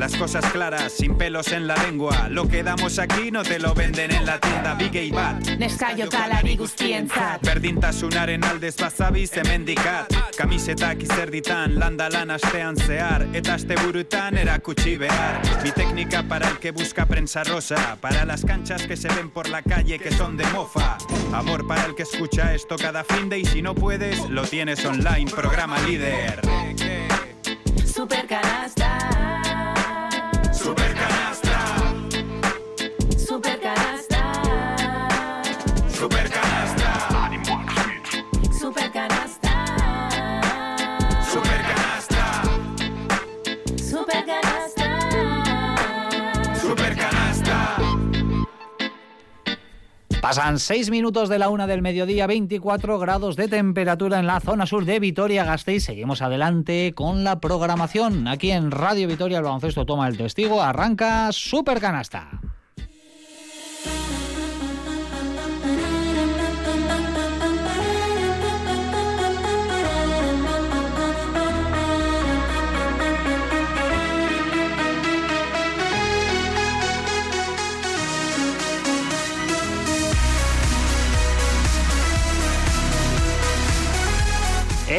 Las cosas claras, sin pelos en la lengua. Lo que damos aquí no te lo venden en la tienda Big y Bat. Neskaiokalari guztientzat. Berdintasunaren aldez bazabiz hemendikat Kamisetak izerditan, landa lan astean zehar Eta asteburutan erakutsi behar Mi técnica para el que busca prensa rosa Para las canchas que se ven por la calle que son de mofa Amor para el que escucha esto cada fin de Y si no puedes, lo tienes online, programa líder. Super Pasan 6 minutos de la una del mediodía, 24 grados de temperatura en la zona sur de Vitoria-Gasteiz. Seguimos adelante con la programación. Aquí en Radio Vitoria el baloncesto toma el testigo. Arranca Super Canasta.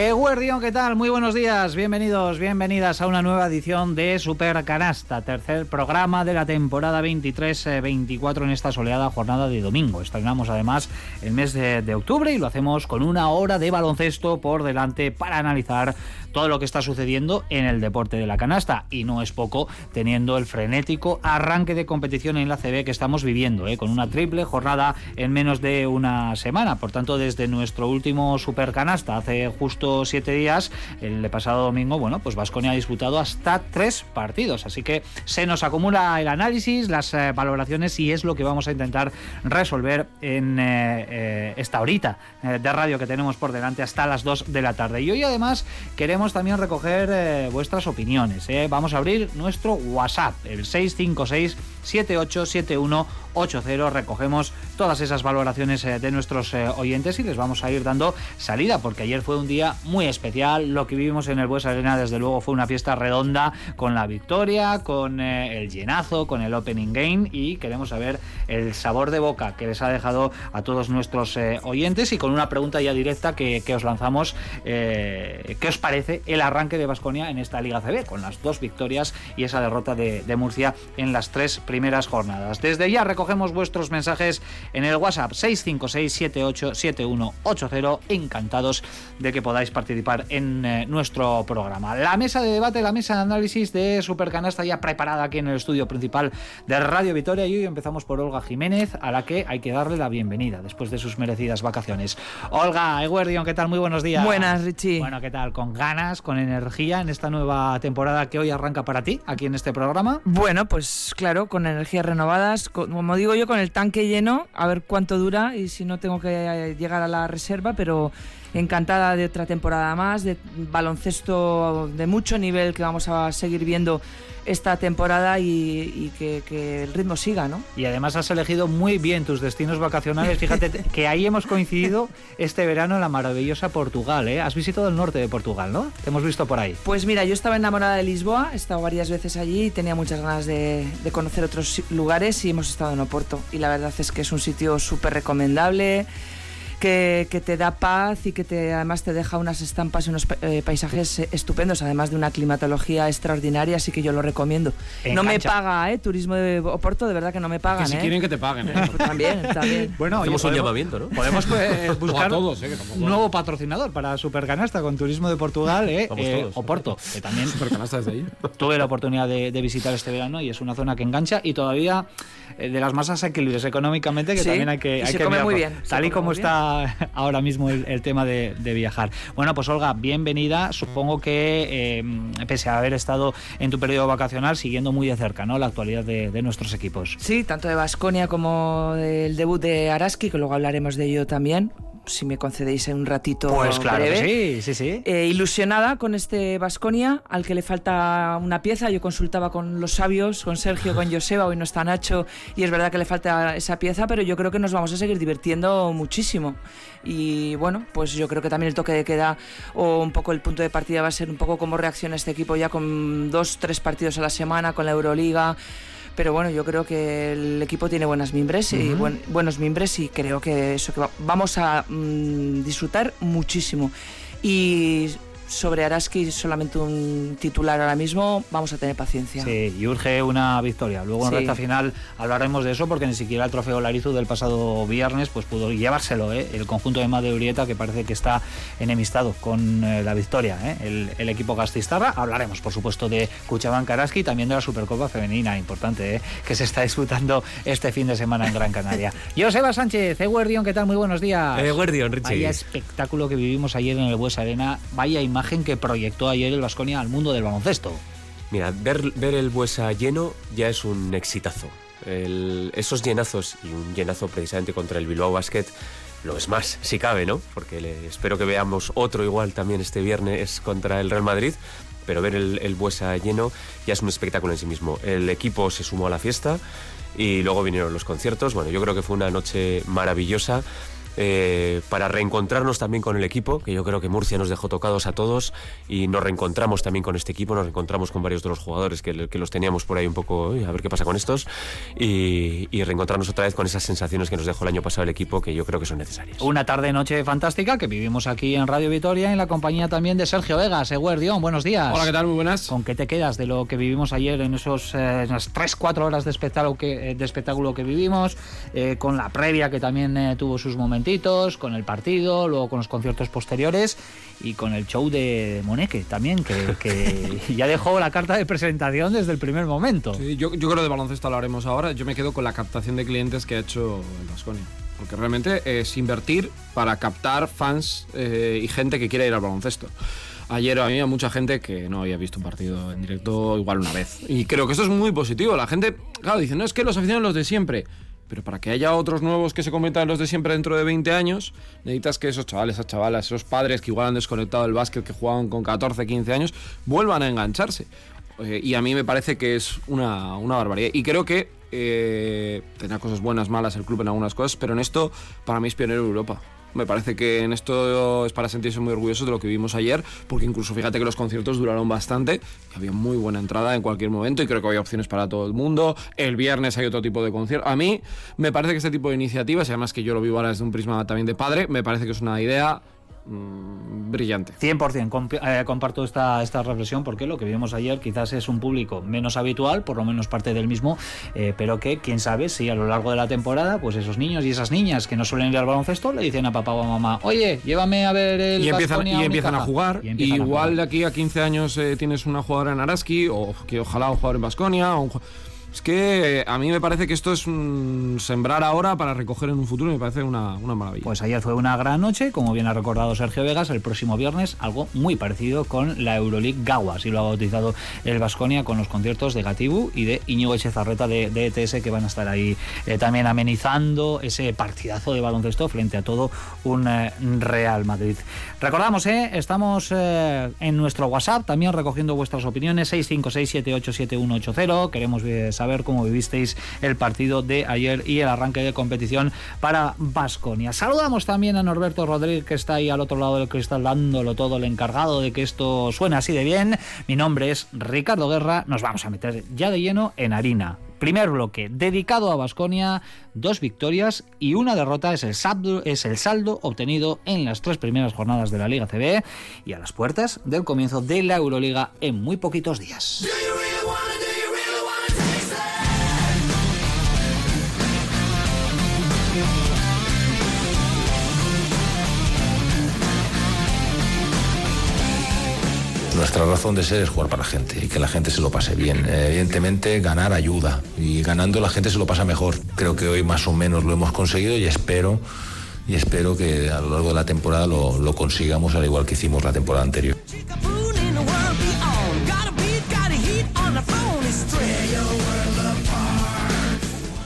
Eguerdión, ¿qué tal? Muy buenos días, bienvenidos, bienvenidas a una nueva edición de Super Canasta, tercer programa de la temporada 23-24 en esta soleada jornada de domingo. Estrenamos además el mes de octubre y lo hacemos con una hora de baloncesto por delante para analizar todo lo que está sucediendo en el deporte de la canasta. Y no es poco teniendo el frenético arranque de competición en la CB que estamos viviendo, ¿eh? con una triple jornada en menos de una semana. Por tanto, desde nuestro último Super Canasta, hace justo siete días, el pasado domingo, bueno, pues Vasconia ha disputado hasta tres partidos. Así que se nos acumula el análisis, las eh, valoraciones y es lo que vamos a intentar resolver en eh, esta horita de radio que tenemos por delante hasta las 2 de la tarde. Y hoy además queremos también recoger eh, vuestras opiniones. ¿eh? Vamos a abrir nuestro WhatsApp, el 656 787180. Recogemos todas esas valoraciones eh, de nuestros oyentes y les vamos a ir dando salida porque ayer fue un día muy especial. Lo que vivimos en el Bues Arena, desde luego, fue una fiesta redonda con la victoria, con el llenazo, con el opening game y queremos saber el sabor de boca que les ha dejado a todos nuestros oyentes y con una pregunta ya directa que, que os lanzamos. ¿Qué os parece el arranque de Basconia en esta Liga CB con las dos victorias y esa derrota de, de Murcia en las tres primeras jornadas? Desde ya recogemos vuestros mensajes en el WhatsApp 656787180. Encantados de que podáis participar en eh, nuestro programa. La mesa de debate, la mesa de análisis de Supercanasta ya preparada aquí en el estudio principal de Radio Vitoria y hoy empezamos por Olga Jiménez, a la que hay que darle la bienvenida después de sus merecidas vacaciones. Olga Eguerdion, ¿qué tal? Muy buenos días. Buenas, Richie. Bueno, ¿qué tal? Con ganas, con energía en esta nueva temporada que hoy arranca para ti, aquí en este programa. Bueno, pues claro, con energías renovadas, como digo yo, con el tanque lleno, a ver cuánto dura y si no tengo que eh, llegar a la reserva, pero encantada de otra temporada más, de baloncesto de mucho nivel que vamos a seguir viendo esta temporada y, y que, que el ritmo siga, ¿no? Y además has elegido muy bien tus destinos vacacionales. Fíjate que ahí hemos coincidido este verano en la maravillosa Portugal. ¿eh? Has visitado el norte de Portugal, ¿no? Te hemos visto por ahí. Pues mira, yo estaba enamorada de Lisboa, he estado varias veces allí y tenía muchas ganas de, de conocer otros lugares y hemos estado en Oporto. Y la verdad es que es un sitio súper recomendable, que, que te da paz y que te, además te deja unas estampas y unos eh, paisajes eh, estupendos, además de una climatología extraordinaria, así que yo lo recomiendo. No me paga, ¿eh? Turismo de Oporto, de verdad que no me pagan, Que si ¿eh? quieren que te paguen. ¿eh? Pues también, también. Bueno, Hacemos un llamamiento, ¿no? Podemos pues, buscar O a todos, ¿eh? Un nuevo patrocinador para Supercanasta con Turismo de Portugal, ¿eh? Vamos Eh, todos. Oporto, que también Supercanasta desde ahí. tuve la oportunidad de, de visitar este verano y es una zona que engancha y todavía eh, de las más asequibles económicamente que Sí, también hay que y hay se que come muy bien, tal y como muy ahora mismo el, tema de, de viajar. Bueno pues Olga bienvenida. Supongo que eh, pese a haber estado en tu periodo vacacional siguiendo muy de cerca no la actualidad de, de nuestros equipos. Sí, tanto de Basconia como del debut de Araski, que luego hablaremos de ello también. Si me concedéis un ratito Pues claro breve. que sí, sí, sí. Eh, ilusionada con este Vasconia, al que le falta una pieza. Yo consultaba con los sabios, con Sergio, con Joseba, hoy no está Nacho, y es verdad que le falta esa pieza, pero yo creo que nos vamos a seguir divirtiendo muchísimo. Y bueno, pues yo creo que también el toque de queda o un poco el punto de partida va a ser un poco cómo reacciona este equipo ya con dos, tres partidos a la semana, con la Euroliga. Pero bueno, yo creo que el equipo tiene buenas mimbres y buen- buenos mimbres y creo que eso que va- vamos a mm, disfrutar muchísimo. Y sobre Araski solamente un titular ahora mismo, vamos a tener paciencia. Sí, y urge una victoria. Luego en Sí. recta final hablaremos de eso porque ni siquiera el trofeo Larizu del pasado viernes pues pudo llevárselo ¿eh? el conjunto de Madre Urieta que parece que está enemistado con eh, la victoria. ¿eh? El, el equipo gastistarra. Hablaremos por supuesto de Cuchabán Karaski y también de la Supercopa Femenina, importante, ¿eh? que se está disputando este fin de semana en Gran Canaria. Joseba Sánchez, Eguerdion, ¿qué tal? Muy buenos días. Eguerdion, Richie. Vaya espectáculo que vivimos ayer en el Bues Arena, vaya imagen que proyectó ayer el Vasconia al mundo del baloncesto. Mira, ver, ver el Buesa lleno ya es un exitazo. El- esos llenazos y un llenazo precisamente contra el Bilbao Basket lo es más, si cabe, ¿no? Porque le- espero que veamos otro igual también este viernes contra el Real Madrid. Pero ver el, el Buesa lleno ya es un espectáculo en sí mismo. El equipo se sumó a la fiesta y luego vinieron los conciertos. Bueno, yo creo que fue una noche maravillosa. Eh, para reencontrarnos también con el equipo, que yo creo que Murcia nos dejó tocados a todos y nos reencontramos también con este equipo, nos reencontramos con varios de los jugadores que, que los teníamos por ahí un poco, "Uy, a ver qué pasa con estos, y, y reencontrarnos otra vez con esas sensaciones que nos dejó el año pasado el equipo, que yo creo que son necesarias. Una tarde-noche fantástica que vivimos aquí en Radio Vitoria en la compañía también de Sergio Vegas. Eguerdión, buenos días. Hola, ¿qué tal? Muy buenas. ¿Con qué te quedas de lo que vivimos ayer en esos eh, esas 3-4 horas de espectáculo que, eh, de espectáculo que vivimos? eh, con la previa que también eh, tuvo sus momentitos, con el partido, luego con los conciertos posteriores y con el show de Moneque también, que, que ya dejó la carta de presentación desde el primer momento. Sí, yo, yo creo de baloncesto lo haremos ahora. Yo me quedo con la captación de clientes que ha hecho el Vasconia. Porque realmente es invertir para captar fans eh, y gente que quiera ir al baloncesto. Ayer había mucha gente que no había visto un partido en directo igual una vez. Y creo que esto es muy positivo. La gente, claro, dice, no es que los aficionados los de siempre. Pero para que haya otros nuevos que se conviertan en los de siempre dentro de 20 años, necesitas que esos chavales, esas chavalas, esos padres que igual han desconectado del básquet, que jugaban con 14, 15 años, vuelvan a engancharse. Eh, y a mí me parece que es una, una barbaridad. Y creo que eh, tendrá cosas buenas, malas el club en algunas cosas, pero en esto para mí es pionero Europa. Me parece que en esto es para sentirse muy orgulloso de lo que vimos ayer, porque incluso fíjate que los conciertos duraron bastante, había muy buena entrada en cualquier momento y creo que había opciones para todo el mundo. El viernes hay otro tipo de concierto. A mí me parece que este tipo de iniciativas, y además que yo lo vivo ahora desde un prisma también de padre, me parece que es una idea brillante. 100% comp- eh, comparto esta, esta reflexión porque lo que vimos ayer quizás es un público menos habitual, por lo menos parte del mismo, eh, pero que quién sabe si a lo largo de la temporada, pues esos niños y esas niñas que no suelen ir al baloncesto le dicen a papá o a mamá, oye, llévame a ver el y empiezan, y o empiezan a Unicaja". jugar. Y a igual jugar. de aquí a 15 años eh, tienes una jugadora en Araski, o que ojalá un jugador en Basconia. Es que eh, a mí me parece que esto es un sembrar ahora para recoger en un futuro me parece una, una maravilla. Pues ayer fue una gran noche, como bien ha recordado Sergio Vegas, el próximo viernes algo muy parecido con la Euroleague Gawa, así lo ha bautizado el Vasconia con los conciertos de Gatibu y de Íñigo Echezarreta de, de ETS que van a estar ahí eh, también amenizando ese partidazo de baloncesto frente a todo un eh, Real Madrid. Recordamos, eh, estamos en nuestro WhatsApp también recogiendo vuestras opiniones 656787180. Queremos eh, saber cómo vivisteis el partido de ayer y el arranque de competición para Basconia. Saludamos también a Norberto Rodríguez que está ahí al otro lado del cristal dándolo todo, el encargado de que esto suene así de bien. Mi nombre es Ricardo Guerra. Nos vamos a meter ya de lleno en harina. Primer bloque dedicado a Basconia, dos victorias y una derrota es el, saldo, es el saldo obtenido en las tres primeras jornadas de la Liga CB y a las puertas del comienzo de la Euroliga en muy poquitos días. Nuestra razón de ser es jugar para la gente y que la gente se lo pase bien. Eh, Evidentemente, ganar ayuda y ganando la gente se lo pasa mejor. Creo que hoy más o menos lo hemos conseguido y espero y espero que a lo largo de la temporada lo, lo consigamos al igual que hicimos la temporada anterior.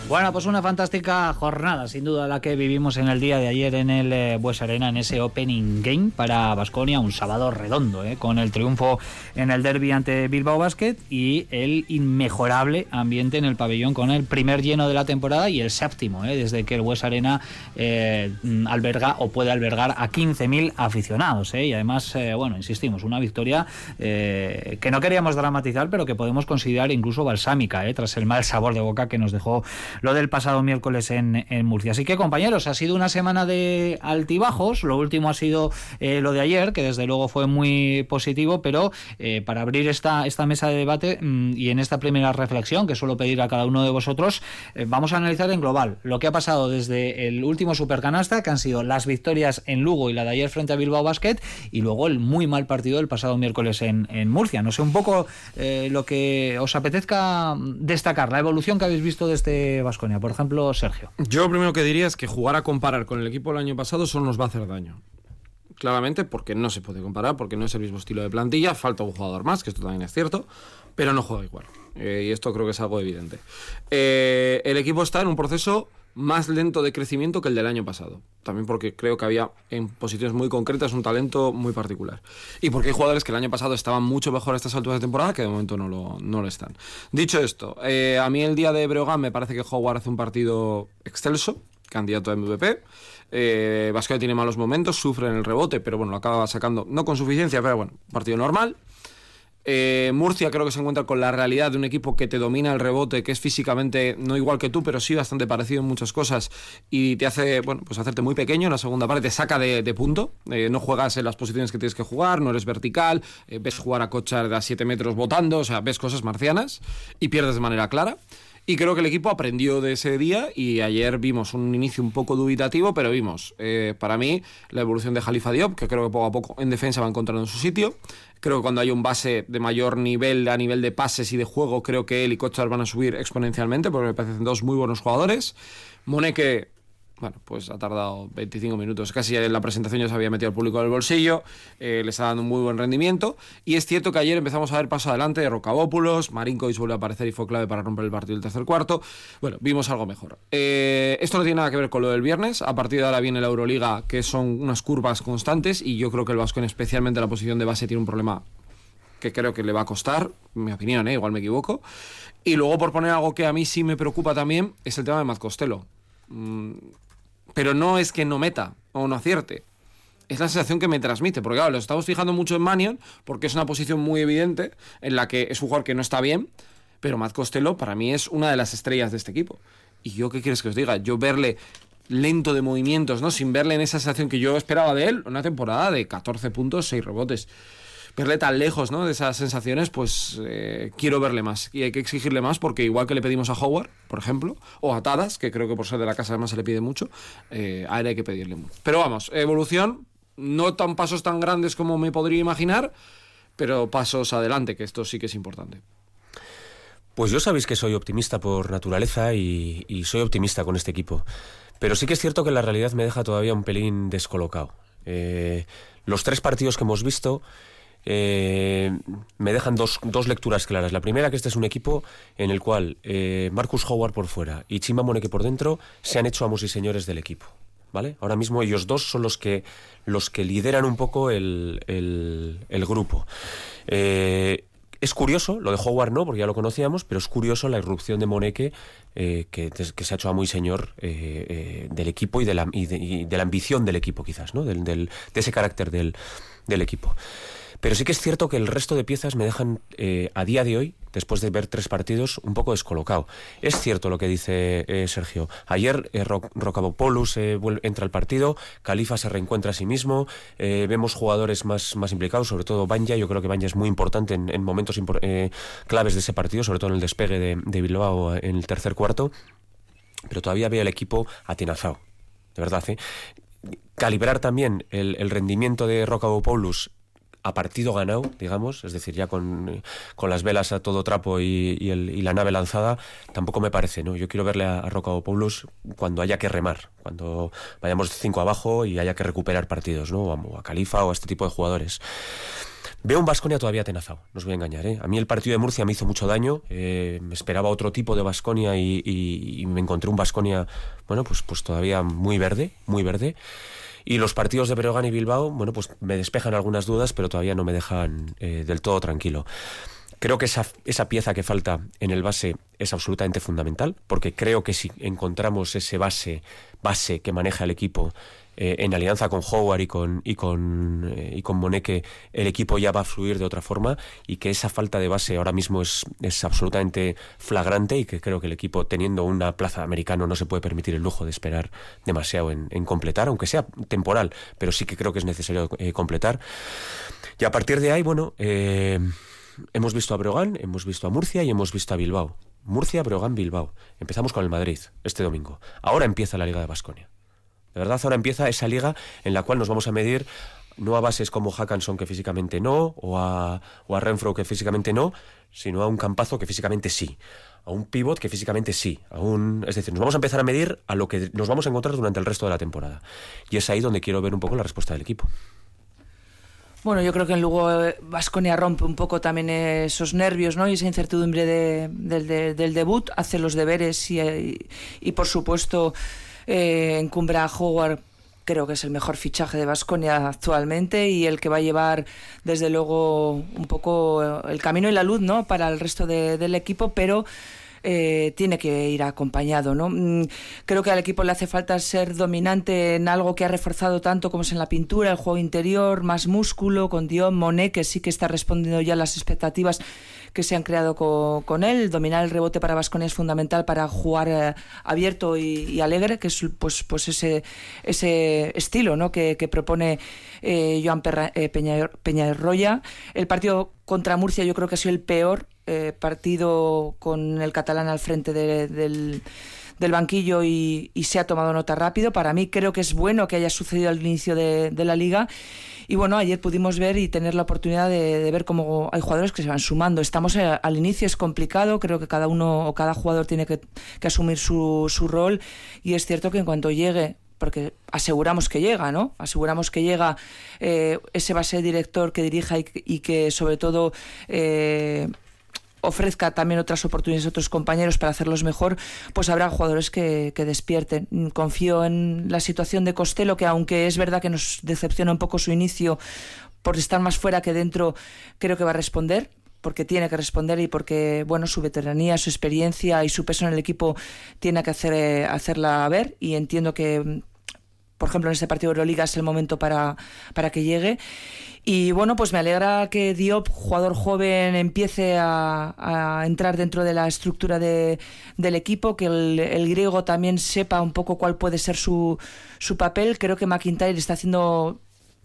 Bueno, pues una fantástica jornada, sin duda, la que vivimos en el día de ayer en el eh, Bues Arena, en ese opening game para Basconia, un sábado redondo, eh, con el triunfo en el derby ante Bilbao Basket y el inmejorable ambiente en el pabellón con el primer lleno de la temporada y el séptimo, eh, desde que el Bues Arena eh, alberga o puede albergar a 15.000 aficionados. eh, y además, eh, bueno, insistimos, una victoria que no queríamos dramatizar, pero que podemos considerar incluso balsámica, tras el mal sabor de boca que nos dejó lo del pasado miércoles en, en, Murcia. Así que compañeros, ha sido una semana de altibajos, lo último ha sido eh, lo de ayer, que desde luego fue muy positivo, pero eh, para abrir esta, esta mesa de debate mmm, y en esta primera reflexión que suelo pedir a cada uno de vosotros, eh, vamos a analizar en global lo que ha pasado desde el último supercanasta, que han sido las victorias en Lugo y la de ayer frente a Bilbao Basket, y luego el muy mal partido del pasado miércoles en, en Murcia. No sé un poco lo que os apetezca destacar, la evolución que habéis visto de este Vasconia. Por ejemplo, Sergio. Yo lo primero que diría es que jugar a comparar con el equipo del año pasado solo nos va a hacer daño. Claramente, porque no se puede comparar, porque no es el mismo estilo de plantilla, falta un jugador más, que esto también es cierto, pero no juega igual. Eh, y esto creo que es algo evidente. Eh, el equipo está en un proceso más lento de crecimiento que el del año pasado. También porque creo que había en posiciones muy concretas un talento muy particular. Y porque hay jugadores que el año pasado estaban mucho mejor a estas alturas de temporada que de momento no lo, no lo están. Dicho esto, eh, a mí el día de Breogán me parece que Howard hace un partido excelso, candidato a MVP. Eh, tiene malos momentos, sufre en el rebote, pero bueno, lo acaba sacando, no con suficiencia, pero bueno, partido normal. Eh, Murcia creo que se encuentra con la realidad de un equipo que te domina el rebote, que es físicamente no igual que tú, pero sí bastante parecido en muchas cosas y te hace, bueno, pues hacerte muy pequeño en la segunda parte, te saca de, punto, eh, no juegas en las posiciones que tienes que jugar, no eres vertical, eh, ves jugar a Cochar de a 7 metros botando, o sea, ves cosas marcianas y pierdes de manera clara. Y creo que el equipo aprendió de ese día y ayer vimos un inicio un poco dubitativo, pero vimos, para mí, la evolución de Jalifa Diop, que creo que poco a poco en defensa va encontrando su sitio. Creo que cuando hay un base de mayor nivel a nivel de pases y de juego, creo que él y Kochar van a subir exponencialmente, porque me parecen dos muy buenos jugadores. Moneque bueno, pues ha tardado 25 minutos. Casi en la presentación ya se había metido el público en el bolsillo. Eh, le está dando un muy buen rendimiento. Y es cierto que ayer empezamos a ver paso adelante de Rocabópulos. Marinkovic volvió a aparecer y fue clave para romper el partido del tercer cuarto. Bueno, vimos algo mejor. Eh, esto no tiene nada que ver con lo del viernes. A partir de ahora viene la Euroliga, que son unas curvas constantes. Y yo creo que el Vasco, especialmente la posición de base, tiene un problema que creo que le va a costar. Mi opinión, ¿eh? igual me equivoco. Y luego, por poner algo que a mí sí me preocupa también, es el tema de Matt Costello. Pero no es que no meta o no acierte. Es la sensación que me transmite, porque claro, lo estamos fijando mucho en Manion, porque es una posición muy evidente en la que es un jugador que no está bien, pero Matt Costello para mí es una de las estrellas de este equipo. Y yo, ¿qué quieres que os diga? Yo verle lento de movimientos, ¿no? Sin verle en esa sensación que yo esperaba de él, una temporada de 14 puntos, 6 rebotes. Verle tan lejos, ¿no? De esas sensaciones, pues eh, quiero verle más. Y hay que exigirle más porque igual que le pedimos a Howard, por ejemplo, o a Tadas, que creo que por ser de la casa además se le pide mucho, eh, a él hay que pedirle mucho. Pero vamos, evolución, no tan pasos tan grandes como me podría imaginar, pero pasos adelante, que esto sí que es importante. Pues yo sabéis que soy optimista por naturaleza y, soy optimista con este equipo. Pero sí que es cierto que la realidad me deja todavía un pelín descolocado. Eh, los tres partidos que hemos visto eh, me dejan dos, dos, lecturas claras. La primera, que este es un equipo en el cual eh, Marcus Howard por fuera y Chima Moneke por dentro se han hecho amos y señores del equipo. ¿Vale? Ahora mismo ellos dos son los que, los que lideran un poco el, el, grupo. Eh, es curioso, lo de Howard no, porque ya lo conocíamos, pero es curioso la irrupción de Moneke, que, que, se ha hecho a muy señor del equipo y de, la, de, la, ambición del equipo, quizás, ¿no? Del, de ese carácter del, del, equipo. Pero sí que es cierto que el resto de piezas me dejan, eh, a día de hoy, después de ver tres partidos, un poco descolocado. Es cierto lo que dice eh, Sergio. Ayer eh, Ro Rocabopoulos eh, entra al partido, Califa se reencuentra a sí mismo, vemos jugadores más, más implicados, sobre todo Banja. Yo creo que Banja es muy importante en, en momentos eh, claves de ese partido, sobre todo en el despegue de, de Bilbao en el tercer cuarto. Pero todavía veo el equipo atenazado, de verdad. ¿eh? Calibrar también el, el rendimiento de Rocabopoulos a partido ganado, digamos, es decir, ya con, con las velas a todo trapo y, y, la nave lanzada, tampoco me parece, ¿no? Yo quiero verle a, a Rocabopoulos cuando haya que remar, cuando vayamos cinco abajo y haya que recuperar partidos, ¿no? O a, Califa o a este tipo de jugadores. Veo un Vasconia todavía atenazado, no os voy a engañar. ¿eh? A mí el partido de Murcia me hizo mucho daño, eh, me esperaba otro tipo de Vasconia y- y me encontré un Vasconia, bueno, pues, pues todavía muy verde, muy verde. Y los partidos de Breogán y Bilbao, bueno, pues me despejan algunas dudas, pero todavía no me dejan eh, del todo tranquilo. Creo que esa, esa pieza que falta en el base es absolutamente fundamental, porque creo que si encontramos ese base, base que maneja el equipo eh, en alianza con Howard y con, y con, eh, y con Moneke, el equipo ya va a fluir de otra forma y que esa falta de base ahora mismo es, es absolutamente flagrante y que creo que el equipo, teniendo una plaza americano, no se puede permitir el lujo de esperar demasiado en, completar, aunque sea temporal, pero sí que creo que es necesario eh, completar. Y a partir de ahí, bueno, hemos visto a Breogán, hemos visto a Murcia y hemos visto a Bilbao. Murcia, Breogán, Bilbao. Empezamos con el Madrid este domingo. Ahora empieza la Liga de Basconia. De verdad, ahora empieza esa liga en la cual nos vamos a medir no a bases como Hackanson que físicamente no, o a, o a Renfro que físicamente no, sino a un campazo que físicamente sí, a un pivot que físicamente sí, a un, es decir, nos vamos a empezar a medir a lo que nos vamos a encontrar durante el resto de la temporada. Y es ahí donde quiero ver un poco la respuesta del equipo. Bueno, yo creo que luego Vasconia rompe un poco también esos nervios ¿no? y esa incertidumbre de- del- de- del debut, hace los deberes y, y- y, por supuesto eh, encumbra a Howard. Creo que es el mejor fichaje de Vasconia actualmente y el que va a llevar desde luego un poco el camino y la luz ¿no? para el resto de- del equipo, pero eh, tiene que ir acompañado. ¿no? Mm, Creo que al equipo le hace falta ser dominante en algo que ha reforzado tanto como es en la pintura, el juego interior, más músculo, con Dion Monet, que sí que está respondiendo ya a las expectativas que se han creado co- con, él. Dominar el rebote para Vasconia es fundamental para jugar eh, abierto y, alegre, que es pues, pues ese, ese estilo ¿no? que, que propone eh, Joan Perra- eh, Peña, Peñarroya. El partido contra Murcia yo creo que ha sido el peor eh, partido con el catalán al frente de- del, del banquillo y, y se ha tomado nota rápido. Para mí creo que es bueno que haya sucedido al inicio de, de la liga. Y bueno, ayer pudimos ver y tener la oportunidad de, ver cómo hay jugadores que se van sumando. Estamos eh, al inicio, es complicado, creo que cada uno o cada jugador tiene que, asumir su, su rol y es cierto que en cuanto llegue porque aseguramos que llega, ¿no? Aseguramos que llega eh, ese base director que dirija y, que- y que sobre todo eh, ofrezca también otras oportunidades a otros compañeros para hacerlos mejor, pues habrá jugadores que, despierten. Confío en la situación de Costello, que aunque es verdad que nos decepciona un poco su inicio por estar más fuera que dentro, creo que va a responder porque tiene que responder y porque bueno su veteranía, su experiencia y su peso en el equipo tiene que hacer, eh, hacerla ver y entiendo que por ejemplo, en este partido de Euroliga es el momento para, para que llegue. Y bueno, pues me alegra que Diop, jugador joven, empiece a, a entrar dentro de la estructura de- del equipo, que el, el griego también sepa un poco cuál puede ser su, su papel. Creo que McIntyre está haciendo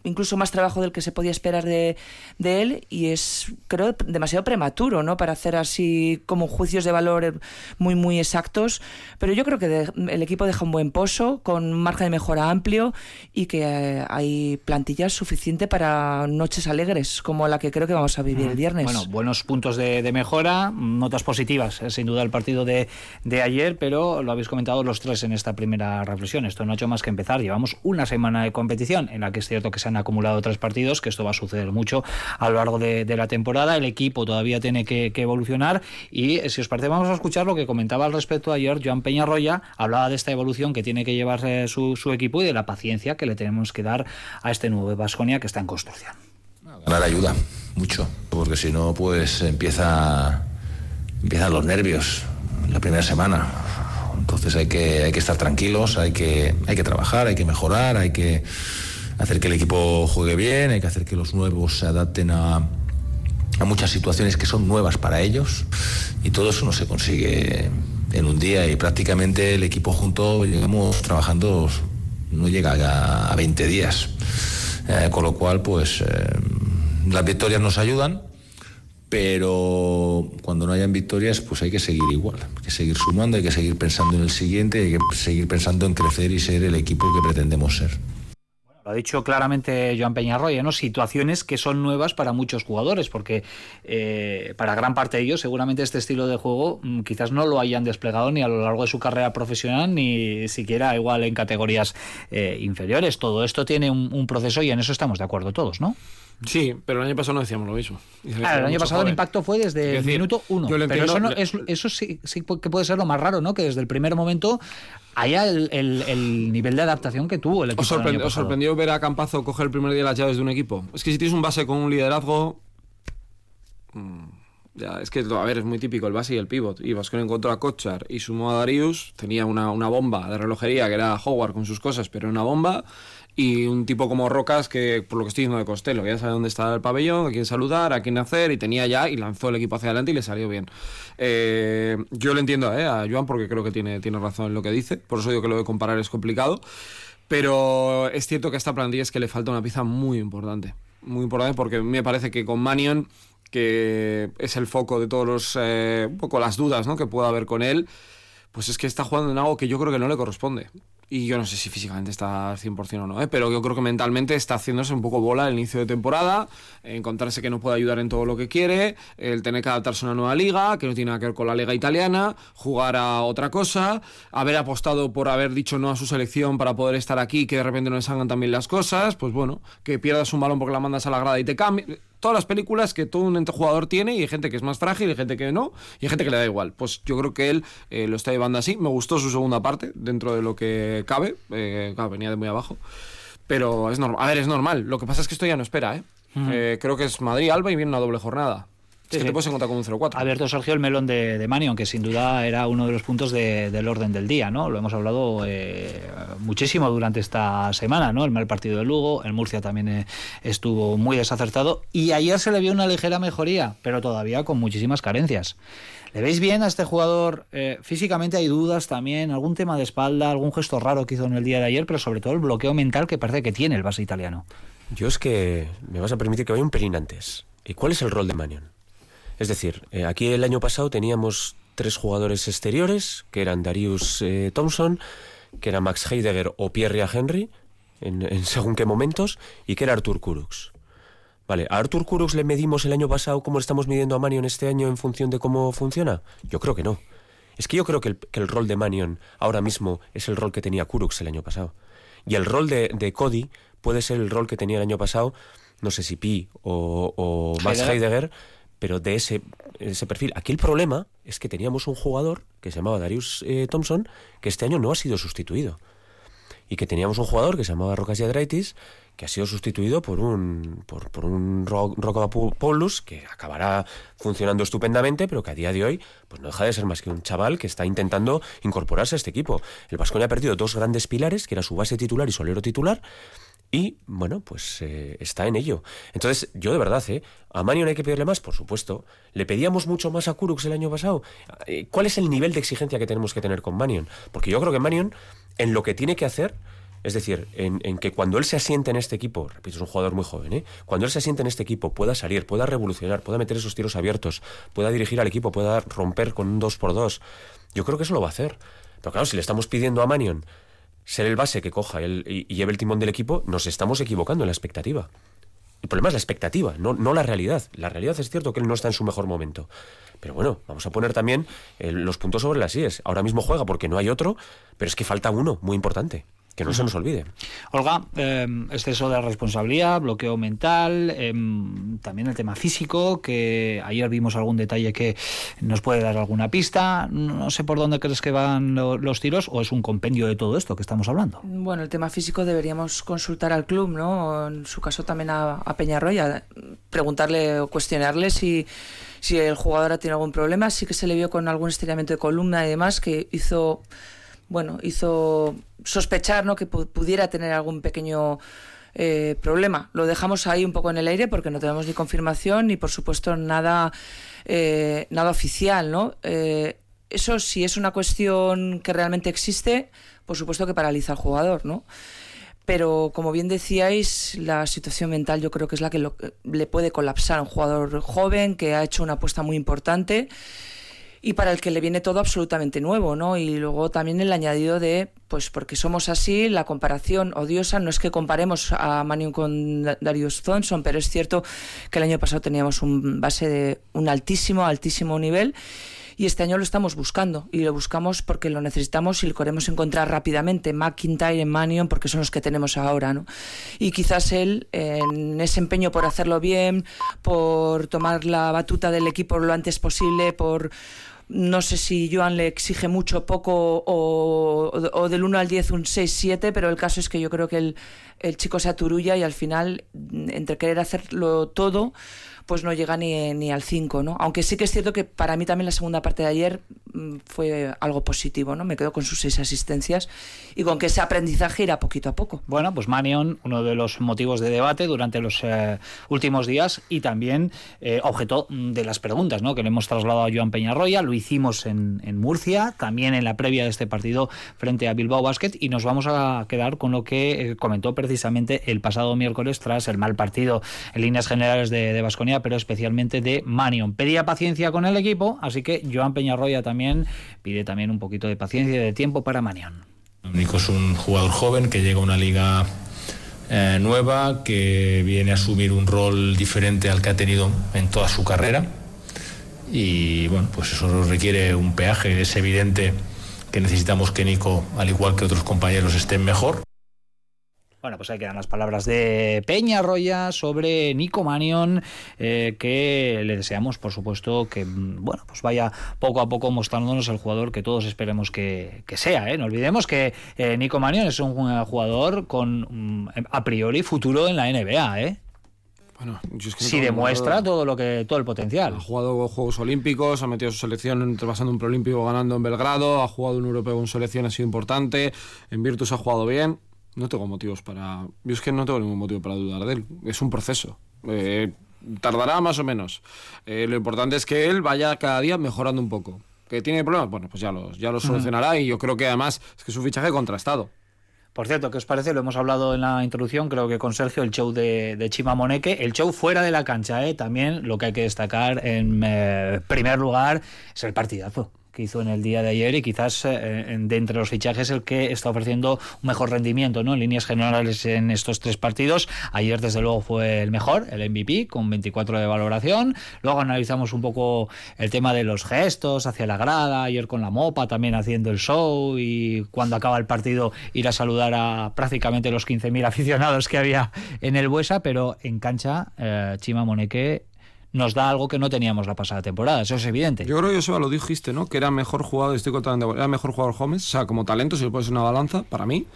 incluso más trabajo del que se podía esperar de, de él y es creo demasiado prematuro no para hacer así como juicios de valor muy muy exactos pero yo creo que de- el equipo deja un buen pozo con margen de mejora amplio y que eh, hay plantilla suficiente para noches alegres como la que creo que vamos a vivir el viernes Bueno, buenos puntos de, de mejora, notas positivas, eh, sin duda el partido de, de ayer, pero lo habéis comentado los tres en esta primera reflexión. Esto no ha hecho más que empezar. Llevamos una semana de competición en la que es cierto que se han acumulado tres partidos, que esto va a suceder mucho a lo largo de, de la temporada. El equipo todavía tiene que, que evolucionar y eh, si os parece vamos a escuchar lo que comentaba al respecto ayer Joan Peñarroya. Hablaba de esta evolución que tiene que llevar eh, su, su equipo y de la paciencia que le tenemos que dar a este nuevo Vasconia que está en construcción. Ganar ayuda, mucho, porque si no, pues empieza, empiezan los nervios la primera semana. Entonces hay que, hay que estar tranquilos, hay que, hay que trabajar, hay que mejorar, hay que hacer que el equipo juegue bien, hay que hacer que los nuevos se adapten a, muchas situaciones que son nuevas para ellos. Y todo eso no se consigue en un día. Y prácticamente el equipo junto llegamos trabajando no llega a, a 20 días. Eh, con lo cual pues eh, las victorias nos ayudan pero cuando no hayan victorias pues hay que seguir igual. Hay que seguir sumando hay que seguir pensando en el siguiente hay que seguir pensando en crecer y ser el equipo que pretendemos ser Lo ha dicho claramente Joan Peñarroya, ¿no? Situaciones que son nuevas para muchos jugadores, porque eh, para gran parte de ellos seguramente este estilo de juego mm, quizás no lo hayan desplegado ni a lo largo de su carrera profesional, ni siquiera igual en categorías eh, inferiores. Todo esto tiene un, un proceso y en eso estamos de acuerdo todos, ¿no? Sí, pero el año pasado no decíamos lo mismo. Claro, el año pasado el impacto fue desde Es el minuto uno. yo lo Pero entiendo, eso, no- es- eso sí, sí que puede ser lo más raro, ¿no? Que desde el primer momento haya el, el- el nivel de adaptación que tuvo el equipo. ¿Os, sorprendió, os pasado. sorprendió ver a Campazo coger el primer día las llaves de un equipo? Es que si tienes un base con un liderazgo. mm, Ya, es que, a ver, es muy típico el base y el pivot. Y Vasconia encontró a Kochar y sumó a Darius. Tenía una, una bomba de relojería que era Howard con sus cosas, pero una bomba. Y un tipo como Rocas que, por lo que estoy diciendo de Costello, ya sabe dónde está el pabellón, a quién saludar, a quién hacer, y tenía ya, y lanzó el equipo hacia adelante y le salió bien. Eh, yo le entiendo eh, a Joan porque creo que tiene, tiene razón en lo que dice, por eso digo que lo de comparar es complicado. Pero es cierto que a esta plantilla es que le falta una pieza muy importante. Muy importante porque me parece que con Manion, que es el foco de todos los. eh, poco las dudas ¿no? que pueda haber con él, pues es que está jugando en algo que yo creo que no le corresponde. Y yo no sé si físicamente está al 100% o no, ¿eh? pero yo creo que mentalmente está haciéndose un poco bola el inicio de temporada, encontrarse que no puede ayudar en todo lo que quiere, el tener que adaptarse a una nueva liga, que no tiene nada que ver con la liga italiana, jugar a otra cosa, haber apostado por haber dicho no a su selección para poder estar aquí, que de repente no le salgan también las cosas, pues bueno, que pierdas un balón porque la mandas a la grada y te cambie todas las películas que todo un ente jugador tiene y hay gente que es más frágil, hay gente que no, y hay gente que le da igual. Pues yo creo que él eh, lo está llevando así. Me gustó su segunda parte, dentro de lo que cabe. Eh, claro, venía de muy abajo. Pero es normal. A ver, es normal. Lo que pasa es que esto ya no espera, ¿eh? Eh, creo que es Madrid-Alba y viene una doble jornada. Sí, es que sí. te puedes encontrar con un 0-4. Ha abierto Sergio el melón de, de Manion, que sin duda era uno de los puntos de- del orden del día, ¿no? Lo hemos hablado eh, muchísimo durante esta semana, ¿no? El mal partido de Lugo, el Murcia también eh, estuvo muy desacertado y ayer se le vio una ligera mejoría, pero todavía con muchísimas carencias. ¿Le veis bien a este jugador? Eh, físicamente hay dudas también, algún tema de espalda, algún gesto raro que hizo en el día de ayer, pero sobre todo el bloqueo mental que parece que tiene el base italiano. Yo es que me vas a permitir que vaya un pelín antes. ¿Y cuál es el rol de Manion? Es decir, eh, aquí el año pasado teníamos tres jugadores exteriores, que eran Darius eh, Thompson, que era Max Heidegger o Pierre Henry, en, en según qué momentos, y que era Artur Kurux. Vale, ¿a Artur Kurux le medimos el año pasado cómo estamos midiendo a Manion este año en función de cómo funciona? Yo creo que no. Es que yo creo que el, que el rol de Manion ahora mismo es el rol que tenía Kurux el año pasado. Y el rol de, de Cody puede ser el rol que tenía el año pasado, no sé si Pi o, o Max Heidegger. Heidegger, pero de ese, ese perfil. Aquí el problema es que teníamos un jugador que se llamaba Darius eh, Thompson, que este año no ha sido sustituido. Y que teníamos un jugador que se llamaba Rocas Yadraitis, que ha sido sustituido por un por, por un Paulus, que acabará funcionando estupendamente, pero que a día de hoy pues no deja de ser más que un chaval que está intentando incorporarse a este equipo. El Vasconia ha perdido dos grandes pilares, que era su base titular y su titular, y bueno, pues eh, está en ello. Entonces, yo de verdad, ¿eh? ¿A Manion hay que pedirle más? Por supuesto. ¿Le pedíamos mucho más a Kurux el año pasado? Eh, ¿Cuál es el nivel de exigencia que tenemos que tener con Manion? Porque yo creo que Manion, en lo que tiene que hacer, es decir, en, en que cuando él se asiente en este equipo, repito, es un jugador muy joven, ¿eh? Cuando él se asiente en este equipo, pueda salir, pueda revolucionar, pueda meter esos tiros abiertos, pueda dirigir al equipo, pueda romper con un 2 por 2 yo creo que eso lo va a hacer. Pero claro, si le estamos pidiendo a Manion ser el base que coja el, y, lleve el timón del equipo, nos estamos equivocando en la expectativa. El problema es la expectativa, no, no la realidad. La realidad es cierto que él no está en su mejor momento. Pero bueno, vamos a poner también eh, los puntos sobre las IES. Ahora mismo juega porque no hay otro, pero es que falta uno muy importante, que no se nos olvide. Olga, eh, exceso de responsabilidad, bloqueo mental, eh, también el tema físico, que ayer vimos algún detalle que nos puede dar alguna pista. No sé por dónde crees que van lo- los tiros o es un compendio de todo esto que estamos hablando. Bueno, el tema físico deberíamos consultar al club, ¿no? En su caso también a, a Peñarroya, preguntarle o cuestionarle si, si el jugador ha tenido algún problema. Sí que se le vio con algún estiramiento de columna y demás que hizo, bueno, hizo sospechar, ¿no? Que pu- pudiera tener algún pequeño eh, problema. Lo dejamos ahí un poco en el aire porque no tenemos ni confirmación ni, por supuesto, nada, eh, nada oficial, ¿no? Eh, eso si es una cuestión que realmente existe, por supuesto que paraliza al jugador, ¿no? Pero como bien decíais, la situación mental yo creo que es la que lo- le puede colapsar a un jugador joven que ha hecho una apuesta muy importante y para el que le viene todo absolutamente nuevo, ¿no? Y luego también el añadido de, pues porque somos así, la comparación odiosa, no es que comparemos a Manion con Da- Darius Thompson, pero es cierto que el año pasado teníamos un base de un altísimo, altísimo nivel y este año lo estamos buscando y lo buscamos porque lo necesitamos y lo queremos encontrar rápidamente. McIntyre, Manion, porque son los que tenemos ahora, ¿no? Y quizás él, en ese empeño por hacerlo bien, por tomar la batuta del equipo lo antes posible, por no sé si Joan le exige mucho poco o, del 1 al 10 un 6-7, pero el caso es que yo creo que el, el chico se aturulla y al final, entre querer hacerlo todo, pues no llega ni, ni al 5, ¿no? Aunque sí que es cierto que para mí también la segunda parte de ayer mm, fue algo positivo, ¿no? Me quedo con sus seis asistencias y con que ese aprendizaje irá poquito a poco. Bueno, pues Manion, uno de los motivos de debate durante los eh, últimos días y también eh, objeto de las preguntas, ¿no? Que le hemos trasladado a Joan Peñarroya, lo hicimos en, en Murcia, también en la previa de este partido frente a Bilbao Basket y nos vamos a quedar con lo que eh, comentó precisamente el pasado miércoles tras el mal partido en líneas generales de Pero especialmente de Manion. Pedía paciencia con el equipo, así que Joan Peñarroya también pide también un poquito de paciencia y de tiempo para Manion. Nico es un jugador joven que llega a una liga eh, nueva, que viene a asumir un rol diferente al que ha tenido en toda su carrera. Y bueno, pues eso requiere un peaje. Es evidente que necesitamos que Nico, al igual que otros compañeros, estén mejor. Bueno, pues ahí quedan las palabras de Peña Roya sobre Nico Manion, eh, que le deseamos, por supuesto, que mm, bueno, pues vaya poco a poco mostrándonos el jugador que todos esperemos que, que sea. ¿eh? No olvidemos que eh, Nico Manion es un jugador con mm, a priori futuro en la NBA, ¿eh? Bueno, yo es que no si demuestra todo lo que todo el potencial. Ha jugado Juegos Olímpicos, ha metido su selección pasando un preolímpico ganando en Belgrado, ha jugado un europeo con selección, ha sido importante, en Virtus ha jugado bien. No tengo motivos para. Yo es que no tengo ningún motivo para dudar de él. Es un proceso. Eh, tardará más o menos. Eh, lo importante es que él vaya cada día mejorando un poco. ¿Que tiene problemas? Bueno, pues ya los, ya los solucionará y yo creo que además es que es un fichaje contrastado. Por cierto, ¿qué os parece? Lo hemos hablado en la introducción, creo que con Sergio, el show de, de Chima Moneque, el show fuera de la cancha, ¿eh? también lo que hay que destacar en eh, primer lugar es el partidazo hizo en el día de ayer y quizás eh, de entre los fichajes el que está ofreciendo un mejor rendimiento ¿no? en líneas generales en estos tres partidos. Ayer desde luego fue el mejor, el MVP, con 24 de valoración. Luego analizamos un poco el tema de los gestos hacia la grada, ayer con la mopa también haciendo el show y cuando acaba el partido ir a saludar a prácticamente los 15.000 aficionados que había en el Buesa, pero en cancha eh, Chima Moneque nos da algo que no teníamos la pasada temporada, eso es evidente. Yo creo que Joseba lo dijiste, ¿no? Que era mejor jugador, estoy contando, era mejor jugador Gómez, o sea, como talento, si le pones una balanza, para mí,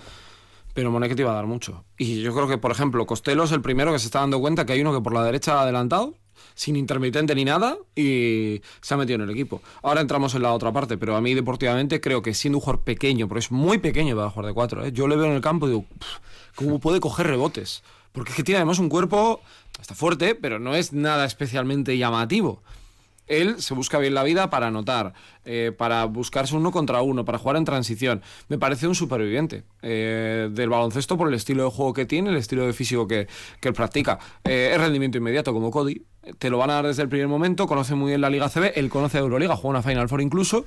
pero Moneque te iba a dar mucho. Y yo creo que, por ejemplo, Costello es el primero que se está dando cuenta que hay uno que por la derecha ha adelantado, sin intermitente ni nada, y se ha metido en el equipo. Ahora entramos en la otra parte, pero a mí deportivamente creo que siendo un jugador pequeño, porque es muy pequeño para jugar de cuatro, ¿eh? yo le veo en el campo y digo, "Pff, ¿cómo puede coger rebotes? Porque es que tiene además un cuerpo, está fuerte, pero no es nada especialmente llamativo. Él se busca bien la vida para anotar, eh, para buscarse uno contra uno, para jugar en transición. Me parece un superviviente eh, del baloncesto por el estilo de juego que tiene, el estilo de físico que, que él practica. Eh, es rendimiento inmediato como Cody. Te lo van a dar desde el primer momento, conoce muy bien la Liga CB, él conoce Euroliga, juega una Final Four incluso.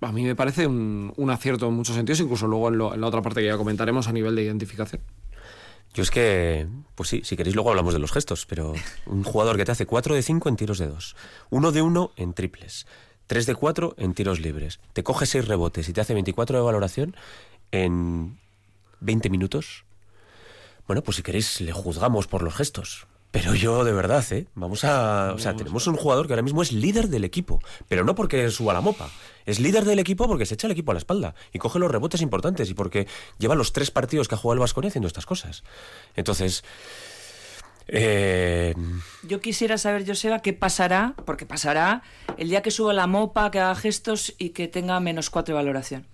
A mí me parece un, un acierto en muchos sentidos, incluso luego en, la otra parte que ya comentaremos a nivel de identificación. Yo es que, pues sí, si queréis luego hablamos de los gestos, pero un jugador que te hace 4 de 5 en tiros de 2, 1 de 1 en triples, 3 de 4 en tiros libres, te coge 6 rebotes y te hace 24 de valoración en 20 minutos. Bueno, pues si queréis le juzgamos por los gestos. Pero yo de verdad, ¿eh? Vamos a... O sea, tenemos un jugador que ahora mismo es líder del equipo, pero no porque suba la mopa. Es líder del equipo porque se echa el equipo a la espalda y coge los rebotes importantes y porque lleva los tres partidos que ha jugado el Vasconia haciendo estas cosas. Entonces... Eh, Yo quisiera saber, Joseba, qué pasará, porque pasará el día que suba la mopa, que haga gestos y que tenga menos cuatro de valoración.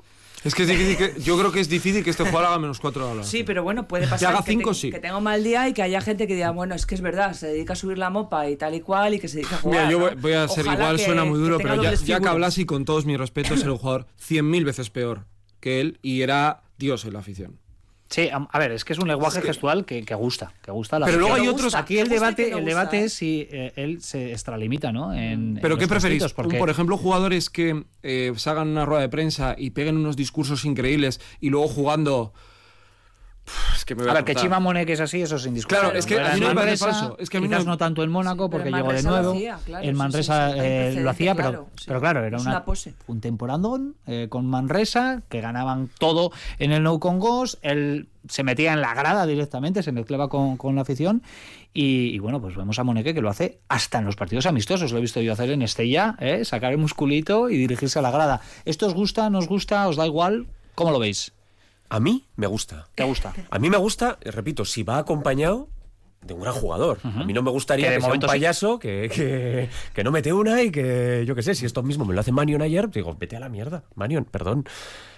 Es que es difícil que, yo creo que es difícil que este jugador haga menos 4 de Sí, pero bueno, puede pasar haga que, te- sí. que tenga un mal día y que haya gente que diga, bueno, es que es verdad, se dedica a subir la mopa y tal y cual y que se dedica a jugar. Mira, yo ¿no? voy, a ser igual, que- suena muy duro, pero ya, ya que figuras. hablas y con todos mis respetos, era un jugador 100.000 veces peor que él y era Dios en la afición. Sí, a, a ver, es que es un lenguaje gestual que, que gusta, que gusta. a la Pero luego hay otros- Aquí el debate, el debate ¿eh? es si eh, él se extralimita, ¿no? En, ¿Pero en qué preferís? gestitos, porque- Un- Por ejemplo, jugadores que eh, salgan una rueda de prensa y peguen unos discursos increíbles y luego jugando Es que me voy A ver, que Moneque es así, eso es indiscutible. Claro, es que a mí no me parece falso. Es que a mí quizás no- no tanto en Mónaco porque llegó de nuevo. hacía, claro, en sí, Manresa sí, sí. Hay eh, lo precedente, hacía, pero, claro, sí. pero claro, era una, una pose. un temporandón eh, con Manresa, que ganaban todo en el No Con Ghost, él se metía en la grada directamente, se mezclaba con, con la afición y, y bueno, pues vemos a Moneque que lo hace hasta en los partidos amistosos, lo he visto yo hacer en Estella, ¿eh? sacar el musculito y dirigirse a la grada. ¿Esto os gusta, no os gusta, os da igual? ¿Cómo lo veis? A mí me gusta. ¿Te gusta? A mí me gusta, repito, si va acompañado de un gran jugador. A mí no me gustaría Que de que, sea un sí. payaso que, que, que no mete una y que, yo qué sé, si esto mismo me lo hace Manion ayer, digo, vete a la mierda, Manion, perdón.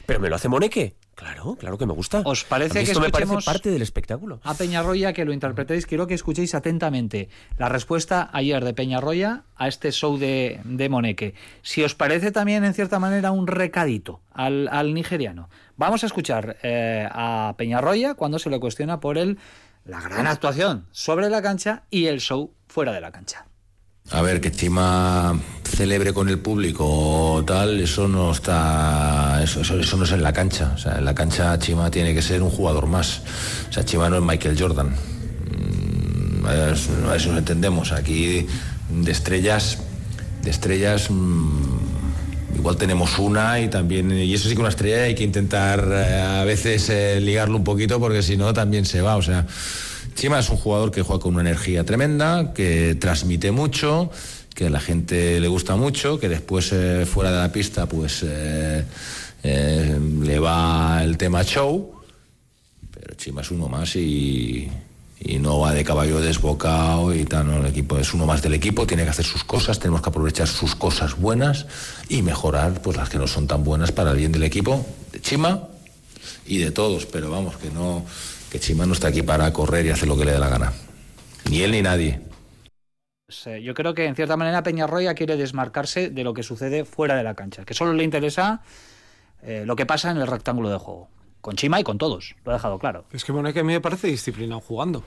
Pero me lo hace Moneque. Claro, claro que me gusta. ¿Os parece A mí que esto me parece parte del espectáculo. a Peñarroya que lo interpretéis. Quiero que escuchéis atentamente la respuesta ayer de Peñarroya a este show de, de Moneque. Si os parece también, en cierta manera, un recadito al, al nigeriano. Vamos a escuchar eh, a Peñarroya cuando se le cuestiona por el, la gran actuación sobre la cancha y el show fuera de la cancha. A ver, que Chima celebre con el público o tal, eso no está. Eso, eso, eso no es en la cancha. O sea, en la cancha Chima tiene que ser un jugador más. O sea, Chima no es Michael Jordan. Mm, A eso, a eso nos entendemos. Aquí de estrellas, de estrellas. mm, Igual tenemos una y también, y eso sí que una estrella hay que intentar eh, a veces eh, ligarlo un poquito porque si no también se va. O sea, Chima es un jugador que juega con una energía tremenda, que transmite mucho, que a la gente le gusta mucho, que después eh, fuera de la pista pues le va el tema show, pero Chima es uno más y, y no va de caballo desbocado y tal, no, el equipo es uno más del equipo, tiene que hacer sus cosas, tenemos que aprovechar sus cosas buenas y mejorar pues las que no son tan buenas para el bien del equipo, de Chima y de todos, pero vamos, que no que Chima no está aquí para correr y hacer lo que le dé la gana. Ni él ni nadie. Pues, eh, yo creo que en cierta manera Peñarroya quiere desmarcarse de lo que sucede fuera de la cancha, que solo le interesa eh, lo que pasa en el rectángulo de juego. Con Chima y con todos, lo ha dejado claro. Es que Moneque a mí me parece disciplinado jugando.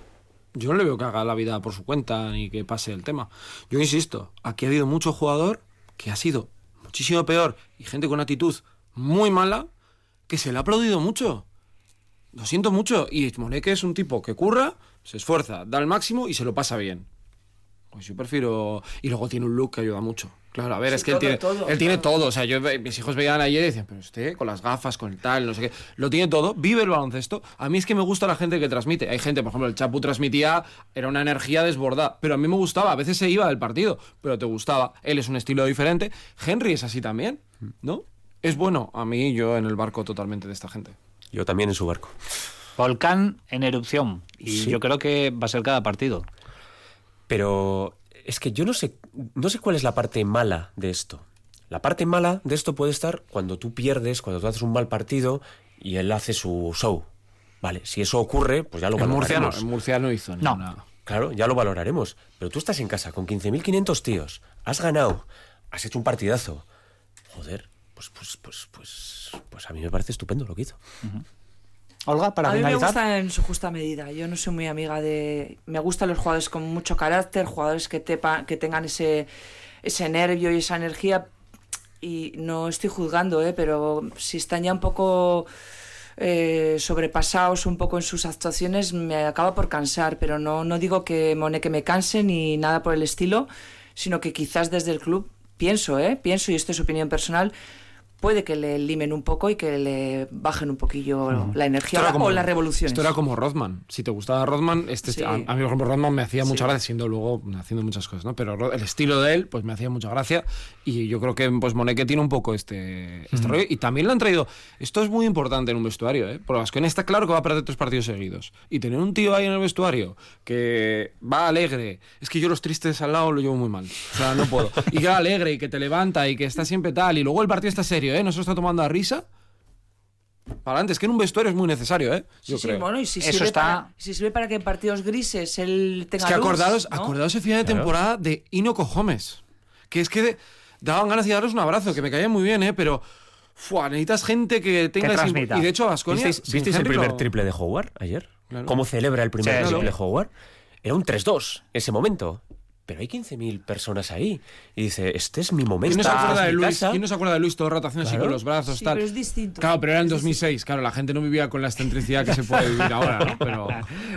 Yo no le veo que haga la vida por su cuenta ni que pase el tema. Yo insisto, aquí ha habido mucho jugador que ha sido muchísimo peor y gente con actitud muy mala que se le ha aplaudido mucho. Lo siento mucho. Y Moneque es un tipo que curra, se esfuerza, da el máximo y se lo pasa bien. Pues yo prefiero. Y luego tiene un look que ayuda mucho. Claro, a ver, Sí, es que él tiene todo, él tiene todo. todo. O sea, yo mis hijos veían ayer y decían, pero usted con las gafas, con el tal, no sé qué. Lo tiene todo, vive el baloncesto. A mí es que me gusta la gente que transmite. Hay gente, por ejemplo, el Chapu transmitía, era una energía desbordada. Pero a mí me gustaba, a veces se iba del partido, pero te gustaba. Él es un estilo diferente. Henry es así también, ¿no? Es bueno. A mí, yo en el barco totalmente de esta gente. Yo también en su barco. Volcán en erupción. Y Sí. yo creo que va a ser cada partido. Pero es que yo no sé, no sé cuál es la parte mala de esto. La parte mala de esto puede estar cuando tú pierdes, cuando tú haces un mal partido y él hace su show. Vale, si eso ocurre, pues ya lo En Murcia no, valoraremos. en Murcia no hizo No. nada. Claro, ya lo valoraremos. Pero tú estás en casa con 15.500 tíos, has ganado, has hecho un partidazo. Joder, pues, pues, pues, pues, pues a mí me parece estupendo lo que hizo. Olga, para a mí me finalizar. gusta en su justa medida. Yo no soy muy amiga de. Me gustan los jugadores con mucho carácter, jugadores que, tepa- que tengan ese, ese nervio y esa energía. Y no estoy juzgando, ¿eh? pero si están ya un poco eh, sobrepasados un poco en sus actuaciones, me acaba por cansar. Pero no, no digo que Moneque me canse ni nada por el estilo, sino que quizás desde el club pienso, ¿eh? pienso, y esto es opinión personal, puede que le limen un poco y que le bajen un poquillo la energía Esto era o las revoluciones. Esto era como Rothman. Si te gustaba Rothman, este, Sí. a, a mí, por ejemplo, Rothman me hacía mucha Sí. gracia, siendo luego haciendo muchas cosas, ¿no? Pero Ro- el estilo de él, pues me hacía mucha gracia. Y yo creo que pues Moneque tiene un poco este, este rollo. Y también le han traído. Esto es muy importante en un vestuario, ¿eh? Porque Vasconia está claro que va a perder tres partidos seguidos. Y tener un tío ahí en el vestuario que va alegre. Es que yo los tristes al lado lo llevo muy mal. O sea, no puedo. Y que va alegre y que te levanta y que está siempre tal. Y luego el partido está serio, ¿eh? No se lo está tomando a risa. Para adelante, es que en un vestuario es muy necesario, ¿eh? Sí, Yo sí, creo. bueno, y si Eso sirve, está- para, si sirve para que en partidos grises él tenga Es que luz, acordados, ¿no? acordados el final de temporada de Inoco Gómez. Que es que de- daban ganas de darles un abrazo, que me caía muy bien, ¿eh? Pero fua, necesitas gente que tenga transmita. Y de hecho, a Vasconia. ¿Visteis, visteis el primer triple de Howard ayer? Claro. ¿Cómo celebra el primer Sí, triple claro. Howard? Era un 3-2 ese momento. Pero hay 15.000 personas ahí. Y dice, este es mi momento. ¿Quién no, se acuerda de Luis? casa". ¿Quién no se acuerda de Luis todo el rato haciendo así Claro. con los brazos? Sí, tal? pero es distinto. Claro, pero era en Es 2006. Claro, la gente no vivía con la excentricidad que se puede vivir ahora, ¿no? Pero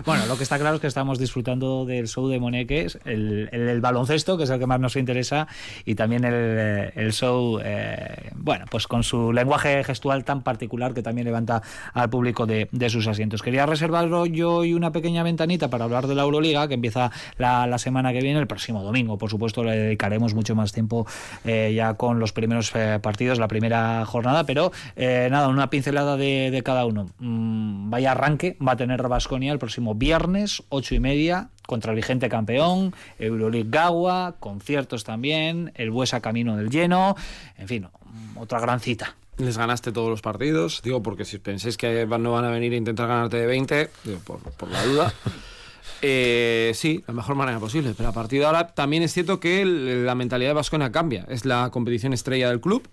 Bueno, lo que está claro es que estamos disfrutando del show de Moneques, el, el, el baloncesto, que es el que más nos interesa, y también el, eh, el show, eh, bueno, pues con su lenguaje gestual tan particular que también levanta al público de, de sus asientos. Quería reservarlo yo hoy una pequeña ventanita para hablar de la Euroliga, que empieza la, la semana que viene, el próximo domingo. Por supuesto, le dedicaremos mucho más tiempo eh, ya con los primeros eh, partidos, la primera jornada, pero eh, nada, una pincelada de, de cada uno. Mm, vaya arranque va a tener Basconia el próximo viernes, ocho y media, contra el vigente campeón, Euroleague Gawa, conciertos también, el Buesa Camino del Lleno, en fin, otra gran cita. les ganaste todos los partidos. Digo, porque si pensáis que no van a venir a intentar ganarte de 20, digo, por, por la duda. Eh, sí, la mejor manera posible. Pero a partir de ahora también es cierto que el- la mentalidad de Vasconia cambia. Es la competición estrella del club,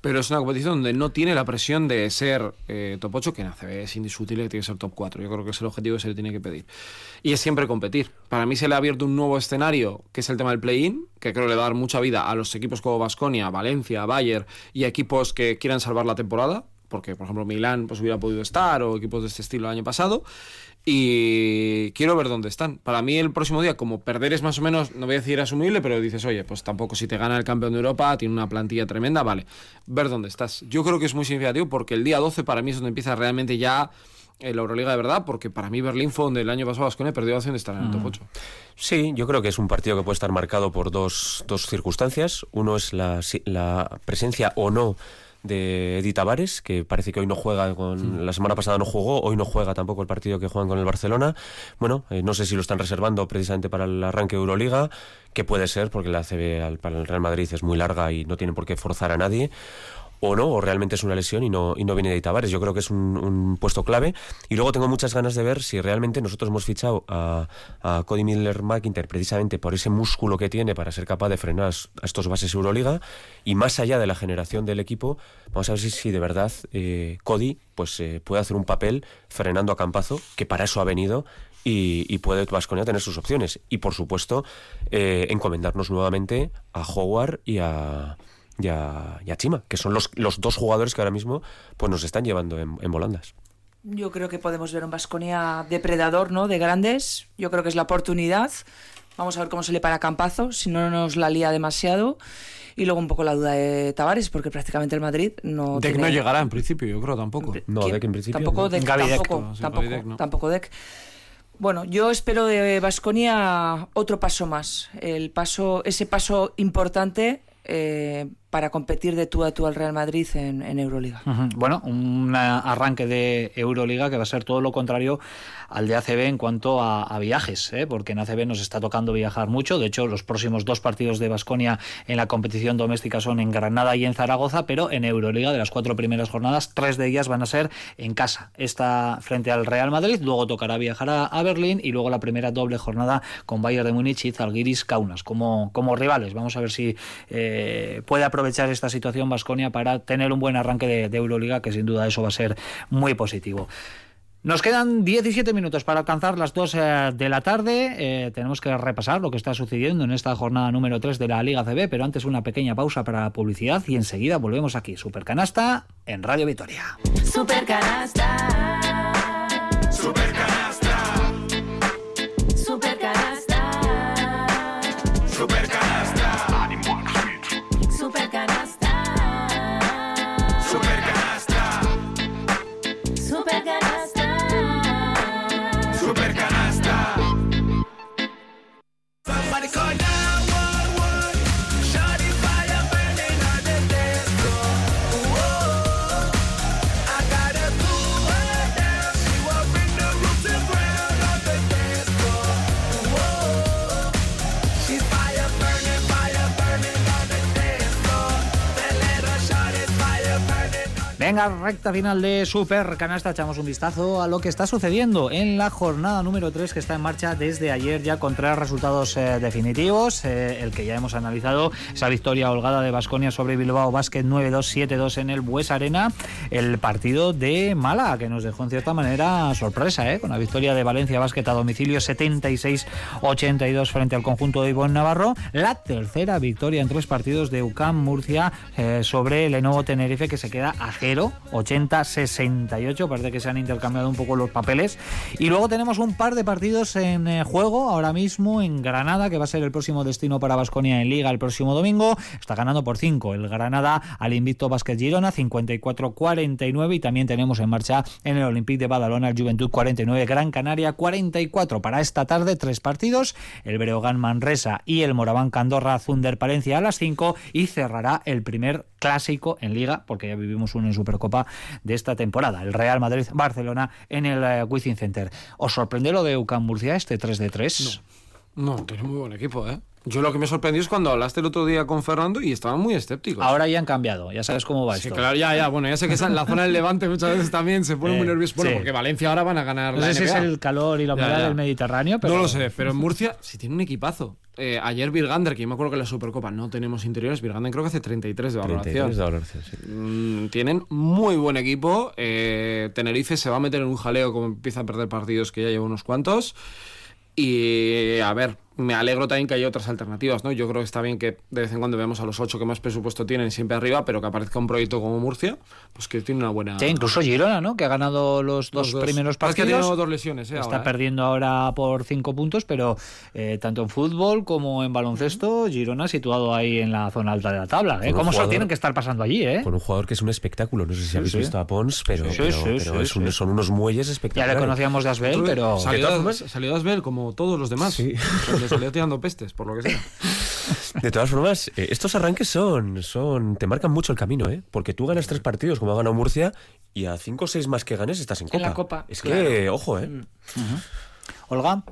pero es una competición donde no tiene la presión de ser eh, top 8, que en ACB es indiscutible que tiene que ser top 4. Yo creo que es el objetivo que se le tiene que pedir. Y es siempre competir. Para mí se le ha abierto un nuevo escenario, que es el tema del play-in, que creo le va a dar mucha vida a los equipos como Vasconia, Valencia, Bayern y equipos que quieran salvar la temporada. Porque, por ejemplo, Milán pues, hubiera podido estar, o equipos de este estilo el año pasado. Y quiero ver dónde están. Para mí, el próximo día, como perder es más o menos, no voy a decir asumible, pero dices, oye, pues tampoco si te gana el campeón de Europa, tiene una plantilla tremenda, vale. Ver dónde estás. Yo creo que es muy significativo porque el día 12 para mí es donde empieza realmente ya eh, la Euroliga de verdad, porque para mí Berlín fue donde el año pasado Vasconia perdió la opción de estar en el top 8. Sí, yo creo que es un partido que puede estar marcado por dos, dos circunstancias. Uno es la, la presencia o no de Eddie Tavares, que parece que hoy no juega con. La semana pasada no jugó, hoy no juega tampoco el partido que juegan con el Barcelona. Bueno, eh, no sé si lo están reservando precisamente para el arranque de Euroliga, que puede ser, porque la al- para el Real Madrid es muy larga y no tienen por qué forzar a nadie o no, o realmente es una lesión y no, y no viene de Tavares. Yo creo que es un, puesto clave. Y luego tengo muchas ganas de ver si realmente nosotros hemos fichado a, Cody Miller McIntyre precisamente por ese músculo que tiene para ser capaz de frenar a estos bases Euroliga. Y más allá de la generación del equipo, vamos a ver si, de verdad eh, Cody pues, eh, puede hacer un papel frenando a Campazo, que para eso ha venido. Y, y puede Vasconia tener sus opciones. Y por supuesto, eh, encomendarnos nuevamente a Howard y a, y a, y a Chima, que son los, los dos jugadores que ahora mismo pues nos están llevando en, en volandas. Yo creo que podemos ver un Vasconia depredador, ¿no? De grandes. Yo creo que es la oportunidad. Vamos a ver cómo se le para Campazo, si no nos la lía demasiado. Y luego un poco la duda de Tavares, porque prácticamente el Madrid no. Deck tiene- no llegará en principio, yo creo tampoco. No. Deck en principio. Tampoco no. Deck, Gaby Deck, tampoco, no, tampoco, Gaby Deck no. tampoco Deck. Bueno, yo espero de Vasconia otro paso más. El paso, ese paso importante eh, para competir de tú a tú al Real Madrid en, en Euroliga. Ujú. Bueno, un arranque de Euroliga que va a ser todo lo contrario al de ACB en cuanto a, a viajes, ¿eh? porque en ACB nos está tocando viajar mucho. De hecho, los próximos dos partidos de Basconia en la competición doméstica son en Granada y en Zaragoza, pero en Euroliga, de las cuatro primeras jornadas, tres de ellas van a ser en casa. Esta frente al Real Madrid, luego tocará viajar a, a Berlín y luego la primera doble jornada con Bayern de Múnich y Zalgiris Kaunas como, como rivales. Vamos a ver si eh, puede aprovechar esta situación Basconia para tener un buen arranque de, Euroliga, que sin duda eso va a ser muy positivo. Nos quedan 17 minutos para alcanzar las 2 eh, de la tarde. Eh, tenemos que repasar lo que está sucediendo en esta jornada número 3 de la Liga CB, pero antes una pequeña pausa para publicidad y enseguida volvemos aquí. Supercanasta en Radio Vitoria. Super canasta. Venga, recta final de Super Canasta, echamos un vistazo a lo que está sucediendo en la jornada número 3 que está en marcha desde ayer ya con tres resultados eh, definitivos. Eh, el que ya hemos analizado, esa victoria holgada de Basconia sobre Bilbao Basket 9-2, 7-2 en el Bues Arena. El partido de Mala, que nos dejó en cierta manera sorpresa, eh, con la victoria de Valencia Basket a domicilio 76-82 frente al conjunto de Ivonne Navarro. La tercera victoria en tres partidos de UCAM Murcia eh, sobre Lenovo Tenerife que se queda a 0, 80-68. Parece que se han intercambiado un poco los papeles. Y luego tenemos un par de partidos en eh, juego ahora mismo en Granada, que va a ser el próximo destino para Basconia en Liga el próximo domingo. Está ganando por 5 el Granada al invicto Basket Girona, 54-49. Y también tenemos en marcha en el Olympique de Badalona el Juventud 49, Gran Canaria 44. Para esta tarde, tres partidos: el Breogán Manresa y el Moraván Candorra Zunder Palencia a las 5. Y cerrará el primer clásico en Liga, porque ya vivimos uno en Supercopa de esta temporada, el Real Madrid-Barcelona en el uh, Wizzing Center. ¿Os sorprende lo de UCAM Murcia, este 3 de 3? No, no, tiene muy buen equipo, ¿eh? Yo lo que me sorprendió es cuando hablaste el otro día con Fernando y estaban muy escépticos. Ahora ya han cambiado, ya sabes cómo va Sí, esto. claro, ya, ya. Bueno, ya sé que esa- la zona del Levante muchas veces también se pone Eh, muy nervioso. Bueno, sí. porque Valencia ahora van a ganar No la sé si es el calor y la Ya, humedad ya. del Mediterráneo, pero... No lo sé, pero en Murcia sí tiene un equipazo. Eh, ayer Virgander, que yo me acuerdo que en la Supercopa no tenemos interiores, Virgander creo que hace 33 de valoración. 33 de valoración, sí. Mm, tienen muy buen equipo. Eh, Tenerife se va a meter en un jaleo como empieza a perder partidos que ya lleva unos cuantos. Y a ver, me alegro también que haya otras alternativas, ¿no? Yo creo que está bien que de vez en cuando veamos a los ocho que más presupuesto tienen siempre arriba, pero que aparezca un proyecto como Murcia, pues que tiene una buena. Sí, incluso Girona, ¿no? Que ha ganado los dos, Los dos. primeros Es que ha partidos. tenido dos lesiones, ¿eh? Está ahora, ¿eh? perdiendo ahora por cinco puntos, pero eh, tanto en fútbol como en baloncesto, Girona situado ahí en la zona alta de la tabla. ¿eh? ¿Cómo se tienen que estar pasando allí? ¿eh? Con un jugador que es un espectáculo. No sé si Sí, habéis sí. visto a Pons, pero, Sí, pero, sí, pero es un- sí. son unos muelles Ya espectaculares. le conocíamos de Asbel, pero... Salió de Asbel como todos los demás. Sí. Le salió tirando pestes, por lo que sea. De todas formas, eh, estos arranques son, son. te marcan mucho el camino, ¿eh? Porque tú ganas tres partidos como ha ganado Murcia y a cinco o seis más que ganes estás en Copa. En la Copa, Es claro. que, ojo, ¿eh? Olga,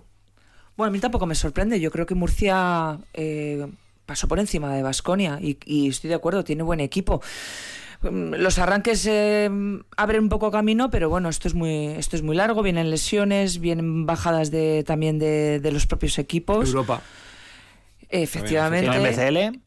Bueno, a mí tampoco me sorprende. Yo creo que Murcia eh, pasó por encima de Basconia y, y estoy de acuerdo, tiene buen equipo. Mm, Los arranques eh, abren un poco camino, pero bueno, esto es muy, esto es muy largo, vienen lesiones, vienen bajadas de, también de, de los propios equipos. Europa. Efectivamente. en BCL.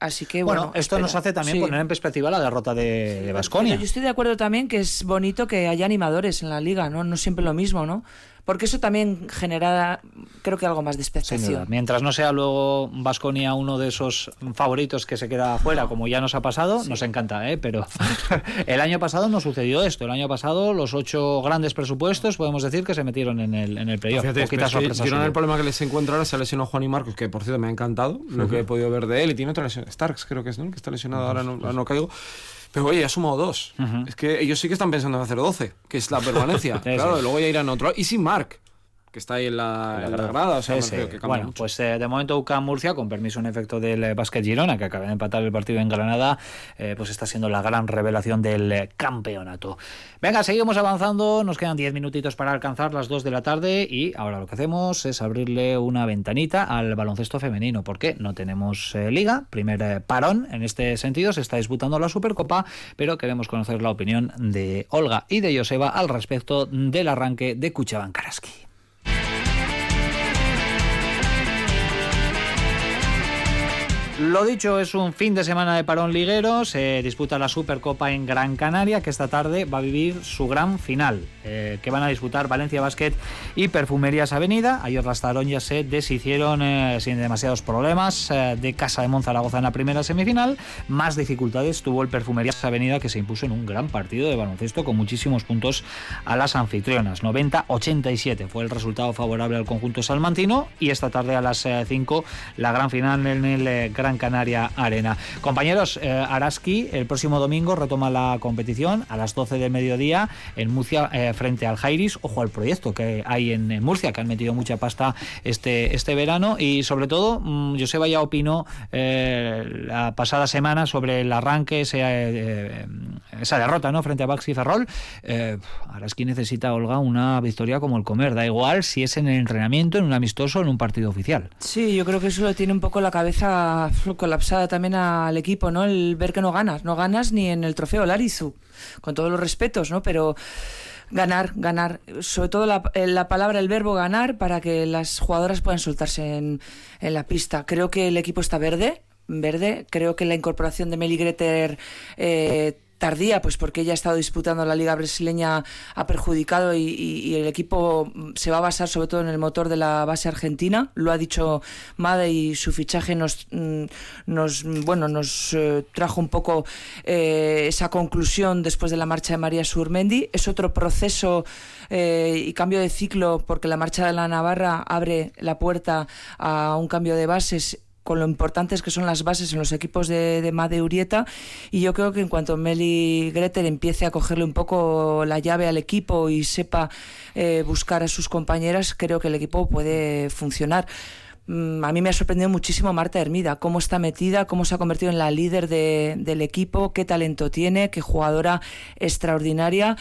Así que Bueno, bueno. esto nos espera. hace también Sí. poner en perspectiva la derrota de, de Baskonia. Pero Yo estoy de acuerdo también que es bonito que haya animadores en la liga, ¿no? No siempre lo mismo, ¿no? Porque eso también genera, creo que algo más de Sin duda. expectación. Mientras no sea luego Vasconia uno de esos favoritos que se queda afuera, como ya nos ha pasado, nos encanta, ¿eh? Pero el año pasado no sucedió esto. El año pasado los ocho grandes presupuestos, podemos decir que se metieron en el, en el playoff. Girona hubo. el problema que les encuentra ahora se ha lesionado Juan y Marcos, que por cierto me ha encantado lo que he podido ver de él. Y tiene otra lesión, Starks creo que es, ¿no? Que está lesionado, ahora no, ahora no caigo. Pero oye, ha sumado dos. Es que ellos sí que están pensando en hacer 12, que es la permanencia. Claro, luego ya irán a otro. Y sin Mark, que está ahí en la, en la grada. O sea, Sí, sí. que Bueno, mucho. pues eh, de momento UCAM Murcia, con permiso en efecto del eh, Basket Girona, que acaba de empatar el partido en Granada, eh, pues está siendo la gran revelación del campeonato. Venga, seguimos avanzando, nos quedan 10 minutitos para alcanzar las 2 de la tarde y ahora lo que hacemos es abrirle una ventanita al baloncesto femenino, porque no tenemos liga, primer parón en este sentido, se está disputando la Supercopa, pero queremos conocer la opinión de Olga y de Joseba al respecto del arranque de Cuchaban Karaski. Lo dicho, es un fin de semana de parón liguero. Se disputa la Supercopa en Gran Canaria, que esta tarde va a vivir su gran final, eh, que van a disputar Valencia Basket y Perfumerías Avenida. Ayer las taronjas se deshicieron eh, sin demasiados problemas eh, de Casa de Monzaragoza en la primera semifinal. Más dificultades tuvo el Perfumerías Avenida, que se impuso en un gran partido de baloncesto con muchísimos puntos a las anfitrionas. 90-87 fue el resultado favorable al conjunto salmantino. Y esta tarde a las 5 la gran final en el eh, Gran Canaria Arena. Compañeros, eh, Araski el próximo domingo retoma la competición a las 12 del mediodía en Murcia eh, frente al Jairis. Ojo al proyecto que hay en, Murcia, que han metido mucha pasta este, este verano. Y sobre todo, mm, Joseba ya opinó eh, la pasada semana sobre el arranque, ese, eh, esa derrota ¿no? frente a Baxi Ferrol. Araski necesita, Olga, una victoria como el comer. Da igual si es en el entrenamiento, en un amistoso en un partido oficial. Sí, yo creo que eso lo tiene un poco la cabeza colapsada también al equipo, ¿no? El ver que no ganas, no ganas ni en el trofeo Larizu, con todos los respetos, ¿no? Pero ganar, ganar, sobre todo la, eh, la, palabra, el verbo ganar para que las jugadoras puedan soltarse en, en la pista. Creo que el equipo está verde, verde. Creo que la incorporación de Meli Greter eh, tardía, pues porque ella ha estado disputando la liga brasileña, ha perjudicado y, el equipo se va a basar sobre todo en el motor de la base argentina. Lo ha dicho Made y su fichaje nos, mm, nos bueno, nos eh, trajo un poco eh, esa conclusión después de la marcha de María Surmendi. Es otro proceso eh, y cambio de ciclo porque la marcha de la Navarra abre la puerta a un cambio de bases con lo importantes que son las bases en los equipos de, de Made Urieta y yo creo que en cuanto Meli Greter empiece a cogerle un poco la llave al equipo y sepa eh, buscar a sus compañeras, creo que el equipo puede funcionar. Mm, a mí me ha sorprendido muchísimo Marta Hermida, cómo está metida, cómo se ha convertido en la líder de, del equipo, qué talento tiene, qué jugadora extraordinaria.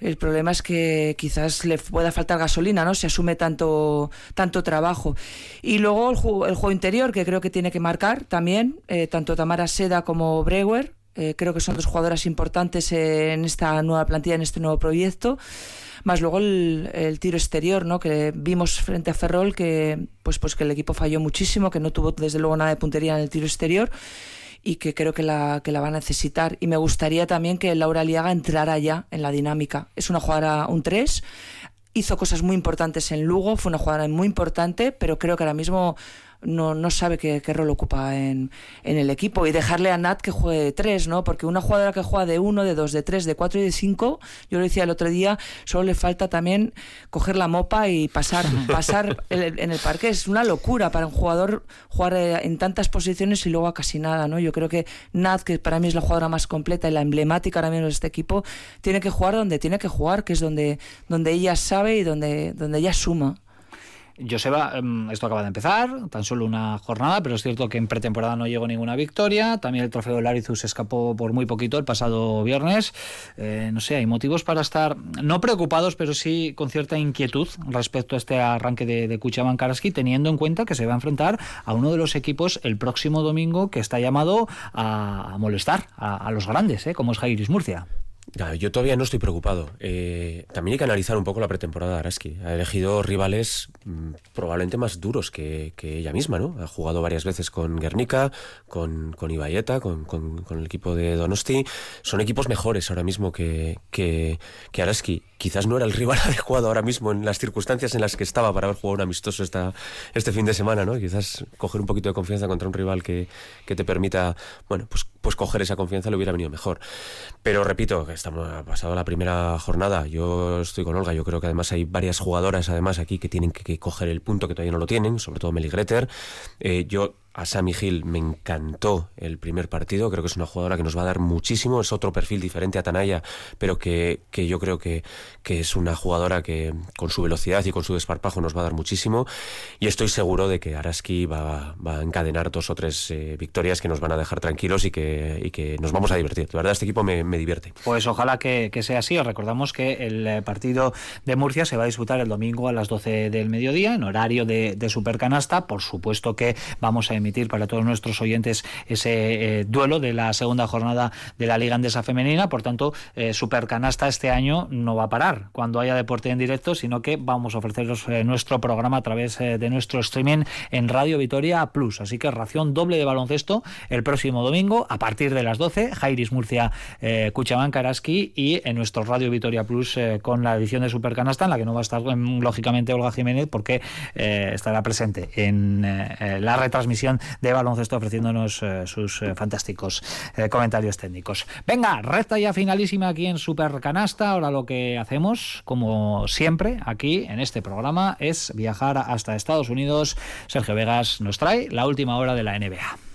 El problema es que quizás le pueda faltar gasolina, ¿no? Se asume tanto, tanto trabajo. Y luego el juego, el juego interior, que creo que tiene que marcar también, eh, tanto Tamara Seda como Brewer. Eh, creo que son dos jugadoras importantes en esta nueva plantilla, en este nuevo proyecto. Más luego el, el, tiro exterior, ¿no? Que vimos frente a Ferrol que, pues, pues que el equipo falló muchísimo, que no tuvo desde luego nada de puntería en el tiro exterior y que creo que la, que la va a necesitar. Y me gustaría también que Laura Liaga entrara ya en la dinámica. Es una jugadora un 3, hizo cosas muy importantes en Lugo, fue una jugadora muy importante, pero creo que ahora mismo no, no sabe qué, qué rol ocupa en, en, el equipo y dejarle a Nat que juegue de tres, ¿no? Porque una jugadora que juega de uno, de dos, de tres, de cuatro y de cinco, yo lo decía el otro día, solo le falta también coger la mopa y pasar, pasar en el parque. Es una locura para un jugador jugar eh, en tantas posiciones y luego a casi nada, ¿no? Yo creo que Nat, que para mí es la jugadora más completa y la emblemática ahora mismo de este equipo, tiene que jugar donde tiene que jugar, que es donde, donde ella sabe y donde, donde ella suma. Joseba, em, esto acaba de empezar, tan solo una jornada, pero es cierto que en pretemporada no llegó ninguna victoria. También el trofeo Larizus escapó por muy poquito el pasado viernes. Eh, no sé, hay motivos para estar no preocupados, pero sí con cierta inquietud respecto a este arranque de, de Karaski, teniendo en cuenta que se va a enfrentar a uno de los equipos el próximo domingo que está llamado a, molestar a, a los grandes, ¿eh? como es Jairis Murcia. Yo todavía no estoy preocupado. Eh, también hay que analizar un poco la pretemporada de Araski. Ha elegido rivales mmm, probablemente más duros que, ella misma, ¿no? Ha jugado varias veces con Guernica, con, con Ibayeta, con, con, con, el equipo de Donosti. Son equipos mejores ahora mismo que, que, que Araski. Quizás no era el rival adecuado ahora mismo en las circunstancias en las que estaba para haber jugado un amistoso esta, este fin de semana, ¿no? Quizás coger un poquito de confianza contra un rival que, que te permita, bueno, pues, pues coger esa confianza le hubiera venido mejor. Pero repito, que estamos ha pasado la primera jornada. Yo estoy con Olga. Yo creo que además hay varias jugadoras además aquí que tienen que, coger el punto que todavía no lo tienen, sobre todo Meli Greter. Eh, yo a Sammy Hill me encantó el primer partido, creo que es una jugadora que nos va a dar muchísimo, es otro perfil diferente a Tanaya, pero que, que yo creo que, que, es una jugadora que con su velocidad y con su desparpajo nos va a dar muchísimo y estoy seguro de que Araski va, va a encadenar dos o tres eh, victorias que nos van a dejar tranquilos y que, y que nos vamos a divertir. De verdad, este equipo me, me divierte. Pues ojalá que, que, sea así. Os recordamos que el eh, partido de Murcia se va a disputar el domingo a las 12 del mediodía en horario de, de Supercanasta. Por supuesto que vamos a emitir para todos nuestros oyentes ese eh, duelo de la segunda jornada de la Liga Andesa Femenina. Por tanto, eh, Supercanasta este año no va a parar cuando haya deporte en directo, sino que vamos a ofreceros eh, nuestro programa a través eh, de nuestro streaming en Radio Vitoria Plus. Así que ración doble de baloncesto el próximo domingo a partir de las 12. Jairis Murcia, Cuchamán Karaski y en nuestro Radio Vitoria Plus con la edición de Supercanasta, en la que no va a estar lógicamente Olga Jiménez porque estará presente en la retransmisión de baloncesto ofreciéndonos eh, sus eh, fantásticos eh, comentarios técnicos. Venga, recta ya finalísima aquí en Supercanasta. Ahora lo que hacemos, como siempre, aquí en este programa es viajar hasta Estados Unidos. Sergio Vegas nos trae la última hora de la NBA.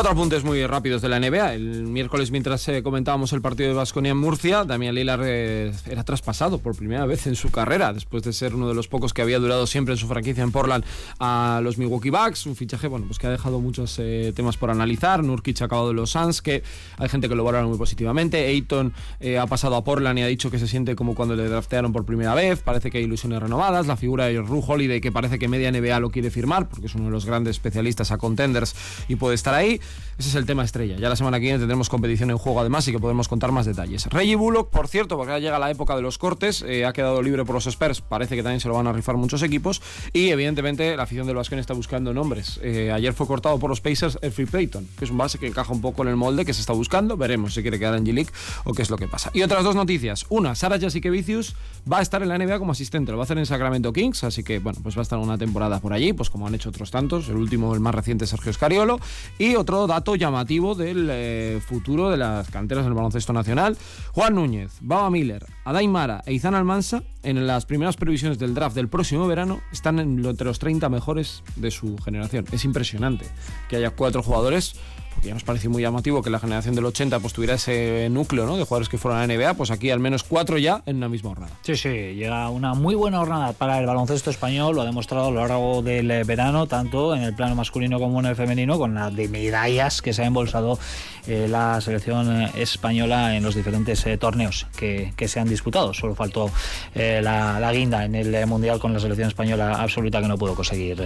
Cuatro apuntes muy rápidos de la NBA. El miércoles, mientras eh, comentábamos el partido de Vasconia en Murcia, Damián Lillard eh, era traspasado por primera vez en su carrera, después de ser uno de los pocos que había durado siempre en su franquicia en Portland a los Milwaukee Bucks. Un fichaje, bueno, pues que ha dejado muchos eh, temas por analizar. Nurkic ha acabado de los Suns, que hay gente que lo valora muy positivamente. Ayton ha pasado a Portland y ha dicho que se siente como cuando le draftearon por primera vez. Parece que hay ilusiones renovadas. La figura de Ru Holiday, que parece que media NBA lo quiere firmar, porque es uno de los grandes especialistas a contenders y puede estar ahí. Ese es el tema estrella. Ya la semana que viene tendremos competición en juego además y que podemos contar más detalles. Reggie Bullock, por cierto, porque ahora llega la época de los cortes, eh, ha quedado libre por los Spurs. Parece que también se lo van a rifar muchos equipos. Y evidentemente la afición del Vasconia está buscando nombres. Eh, ayer fue cortado por los Pacers el Free Payton, que es un base que encaja un poco en el molde que se está buscando. Veremos si quiere quedar en G-League o qué es lo que pasa. Y otras dos noticias. Una, Sara Jasikevicius va a estar en la NBA como asistente. Lo va a hacer en Sacramento Kings, así que bueno, pues va a estar una temporada por allí, pues como han hecho otros tantos. El último, el más reciente, Sergio Scariolo. Y otro dato llamativo del eh, futuro de las canteras del baloncesto nacional. Juan Núñez, Baba Miller, Adain Mara e Izan Almansa, en las primeras previsiones del draft del próximo verano, están entre los 30 mejores de su generación. Es impresionante que haya cuatro jugadores porque ya nos pareció muy llamativo que la generación del 80 pues tuviera ese núcleo de jugadores que fueron a la NBA, pues aquí al menos cuatro ya en una misma jornada. Sí, sí, llega una muy buena jornada para el baloncesto español, lo ha demostrado a lo largo del eh, verano, tanto en el plano masculino como en el femenino, con la de medallas que se ha embolsado eh, la selección eh, española en los diferentes torneos que, se han disputado. Solo faltó la, la guinda en el Mundial con la selección española absoluta que no pudo conseguir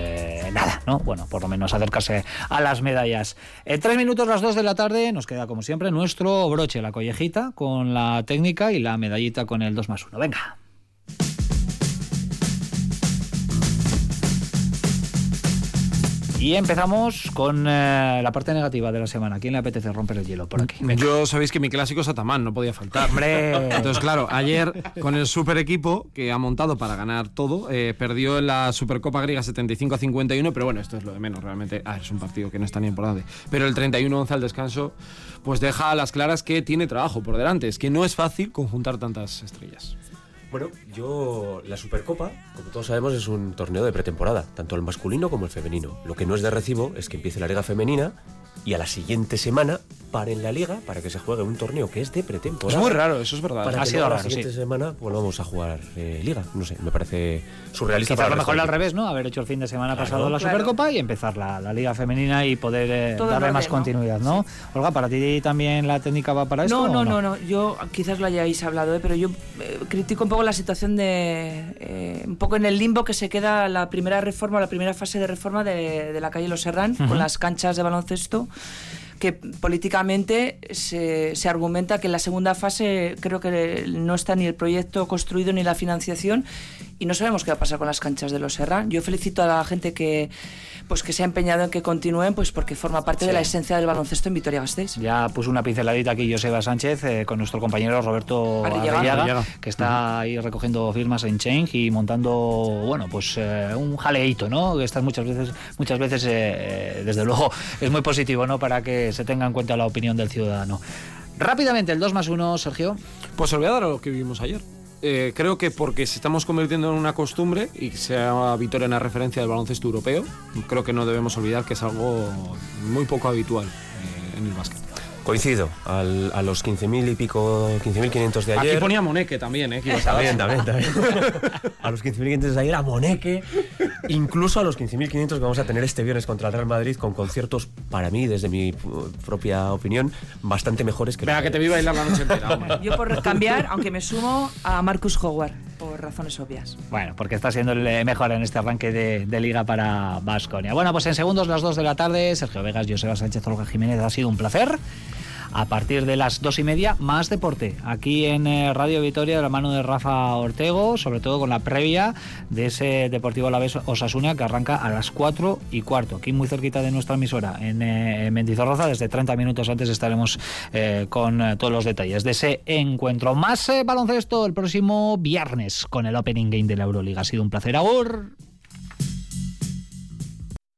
nada, ¿no? Bueno, por lo menos acercarse a las medallas. En tres minutos, las dos de la tarde, nos queda como siempre nuestro broche, la collejita, con la técnica y la medallita con el 2 más 1. Venga. Y empezamos con eh, la parte negativa de la semana. ¿A quién le apetece romper el hielo por aquí? Venga. Yo sabéis que mi clásico es Atamán, no podía faltar. Hombre. Entonces, claro, ayer con el super equipo que ha montado para ganar todo, eh, perdió en la Supercopa griega 75 a 51, pero bueno, esto es lo de menos, realmente. Ah, es un partido que no es tan importante. Pero el 31-11 al descanso, pues deja a las claras que tiene trabajo por delante. Es que no es fácil conjuntar tantas estrellas. Bueno, yo la Supercopa, como todos sabemos, es un torneo de pretemporada, tanto el masculino como el femenino. Lo que no es de recibo es que empiece la liga femenina y a la siguiente semana paren la liga para que se juegue un torneo que es de pretemporada. Es muy raro, eso es verdad. Para Ha que sido luego raro, la siguiente sí. semana volvamos a jugar eh, liga. No sé, me parece surrealista. Quizá a lo mejor al revés, ¿no? Haber hecho el fin de semana Claro, pasado la claro. Supercopa y empezar la, la Liga Femenina y poder eh, darle orden, más ¿no? continuidad, ¿no? Olga, ¿para ti también la técnica va para esto? No, no, no, no. Yo quizás lo hayáis hablado, ¿eh? pero yo eh, critico un poco la situación de. eh, un poco en el limbo que se queda la primera reforma, la primera fase de reforma de, de la calle Los Serrán, con las canchas de baloncesto. Que políticamente se, se argumenta que en la segunda fase creo que no está ni el proyecto construido ni la financiación y no sabemos qué va a pasar con las canchas de los Serrán. Yo felicito a la gente que pues que se ha empeñado en que continúen, pues porque forma parte de la esencia del baloncesto en Vitoria-Gasteiz. Ya puso una pinceladita aquí Joseba Sánchez eh, con nuestro compañero Roberto Arrillaga. Arrillaga, Arrillaga. que está ahí recogiendo firmas en Change y montando, bueno, pues eh, un jaleíto, ¿no? Que estas muchas veces, muchas veces, eh, eh, desde luego, es muy positivo, ¿no? Para que se tenga en cuenta la opinión del ciudadano. Rápidamente, el 2 más 1, Sergio. Pues os voy a dar a lo que vivimos ayer. Eh, creo que porque se estamos convirtiendo en una costumbre y sea Vitoria una referencia del baloncesto europeo, creo que no debemos olvidar que es algo muy poco habitual eh, en el básquet. Coincido, al- a los 15.000 y pico, 15.500 de ayer. Aquí ponía Moneque también, ¿eh? que También, también, también. a los 15.500 de ayer, a Moneque. Incluso a los 15.500 que vamos a tener este viernes contra el Real Madrid con conciertos, para mí, desde mi uh, propia opinión, bastante mejores que Venga, que te vi bailar la noche entera, hombre. Yo por cambiar, aunque me sumo a Marcus Howard, por razones obvias. Bueno, porque está siendo el eh, mejor en este arranque de, liga para Vasconia. Bueno, pues en segundos, las 2 de la tarde, Sergio Vegas, Joseba Sánchez, Olga Jiménez, ha sido un placer. A partir de las dos y media, más deporte. Aquí en eh, Radio Vitoria, de la mano de Rafa Ortego, sobre todo con la previa de ese Deportivo Alavés Osasuna que arranca a las 4 y cuarto. Aquí muy cerquita de nuestra emisora, en, eh, en Mendizorroza. Desde 30 minutos antes estaremos eh, con todos los detalles de ese encuentro. Más baloncesto el próximo viernes con el Opening Game de la Euroliga. Ha sido un placer. Agur.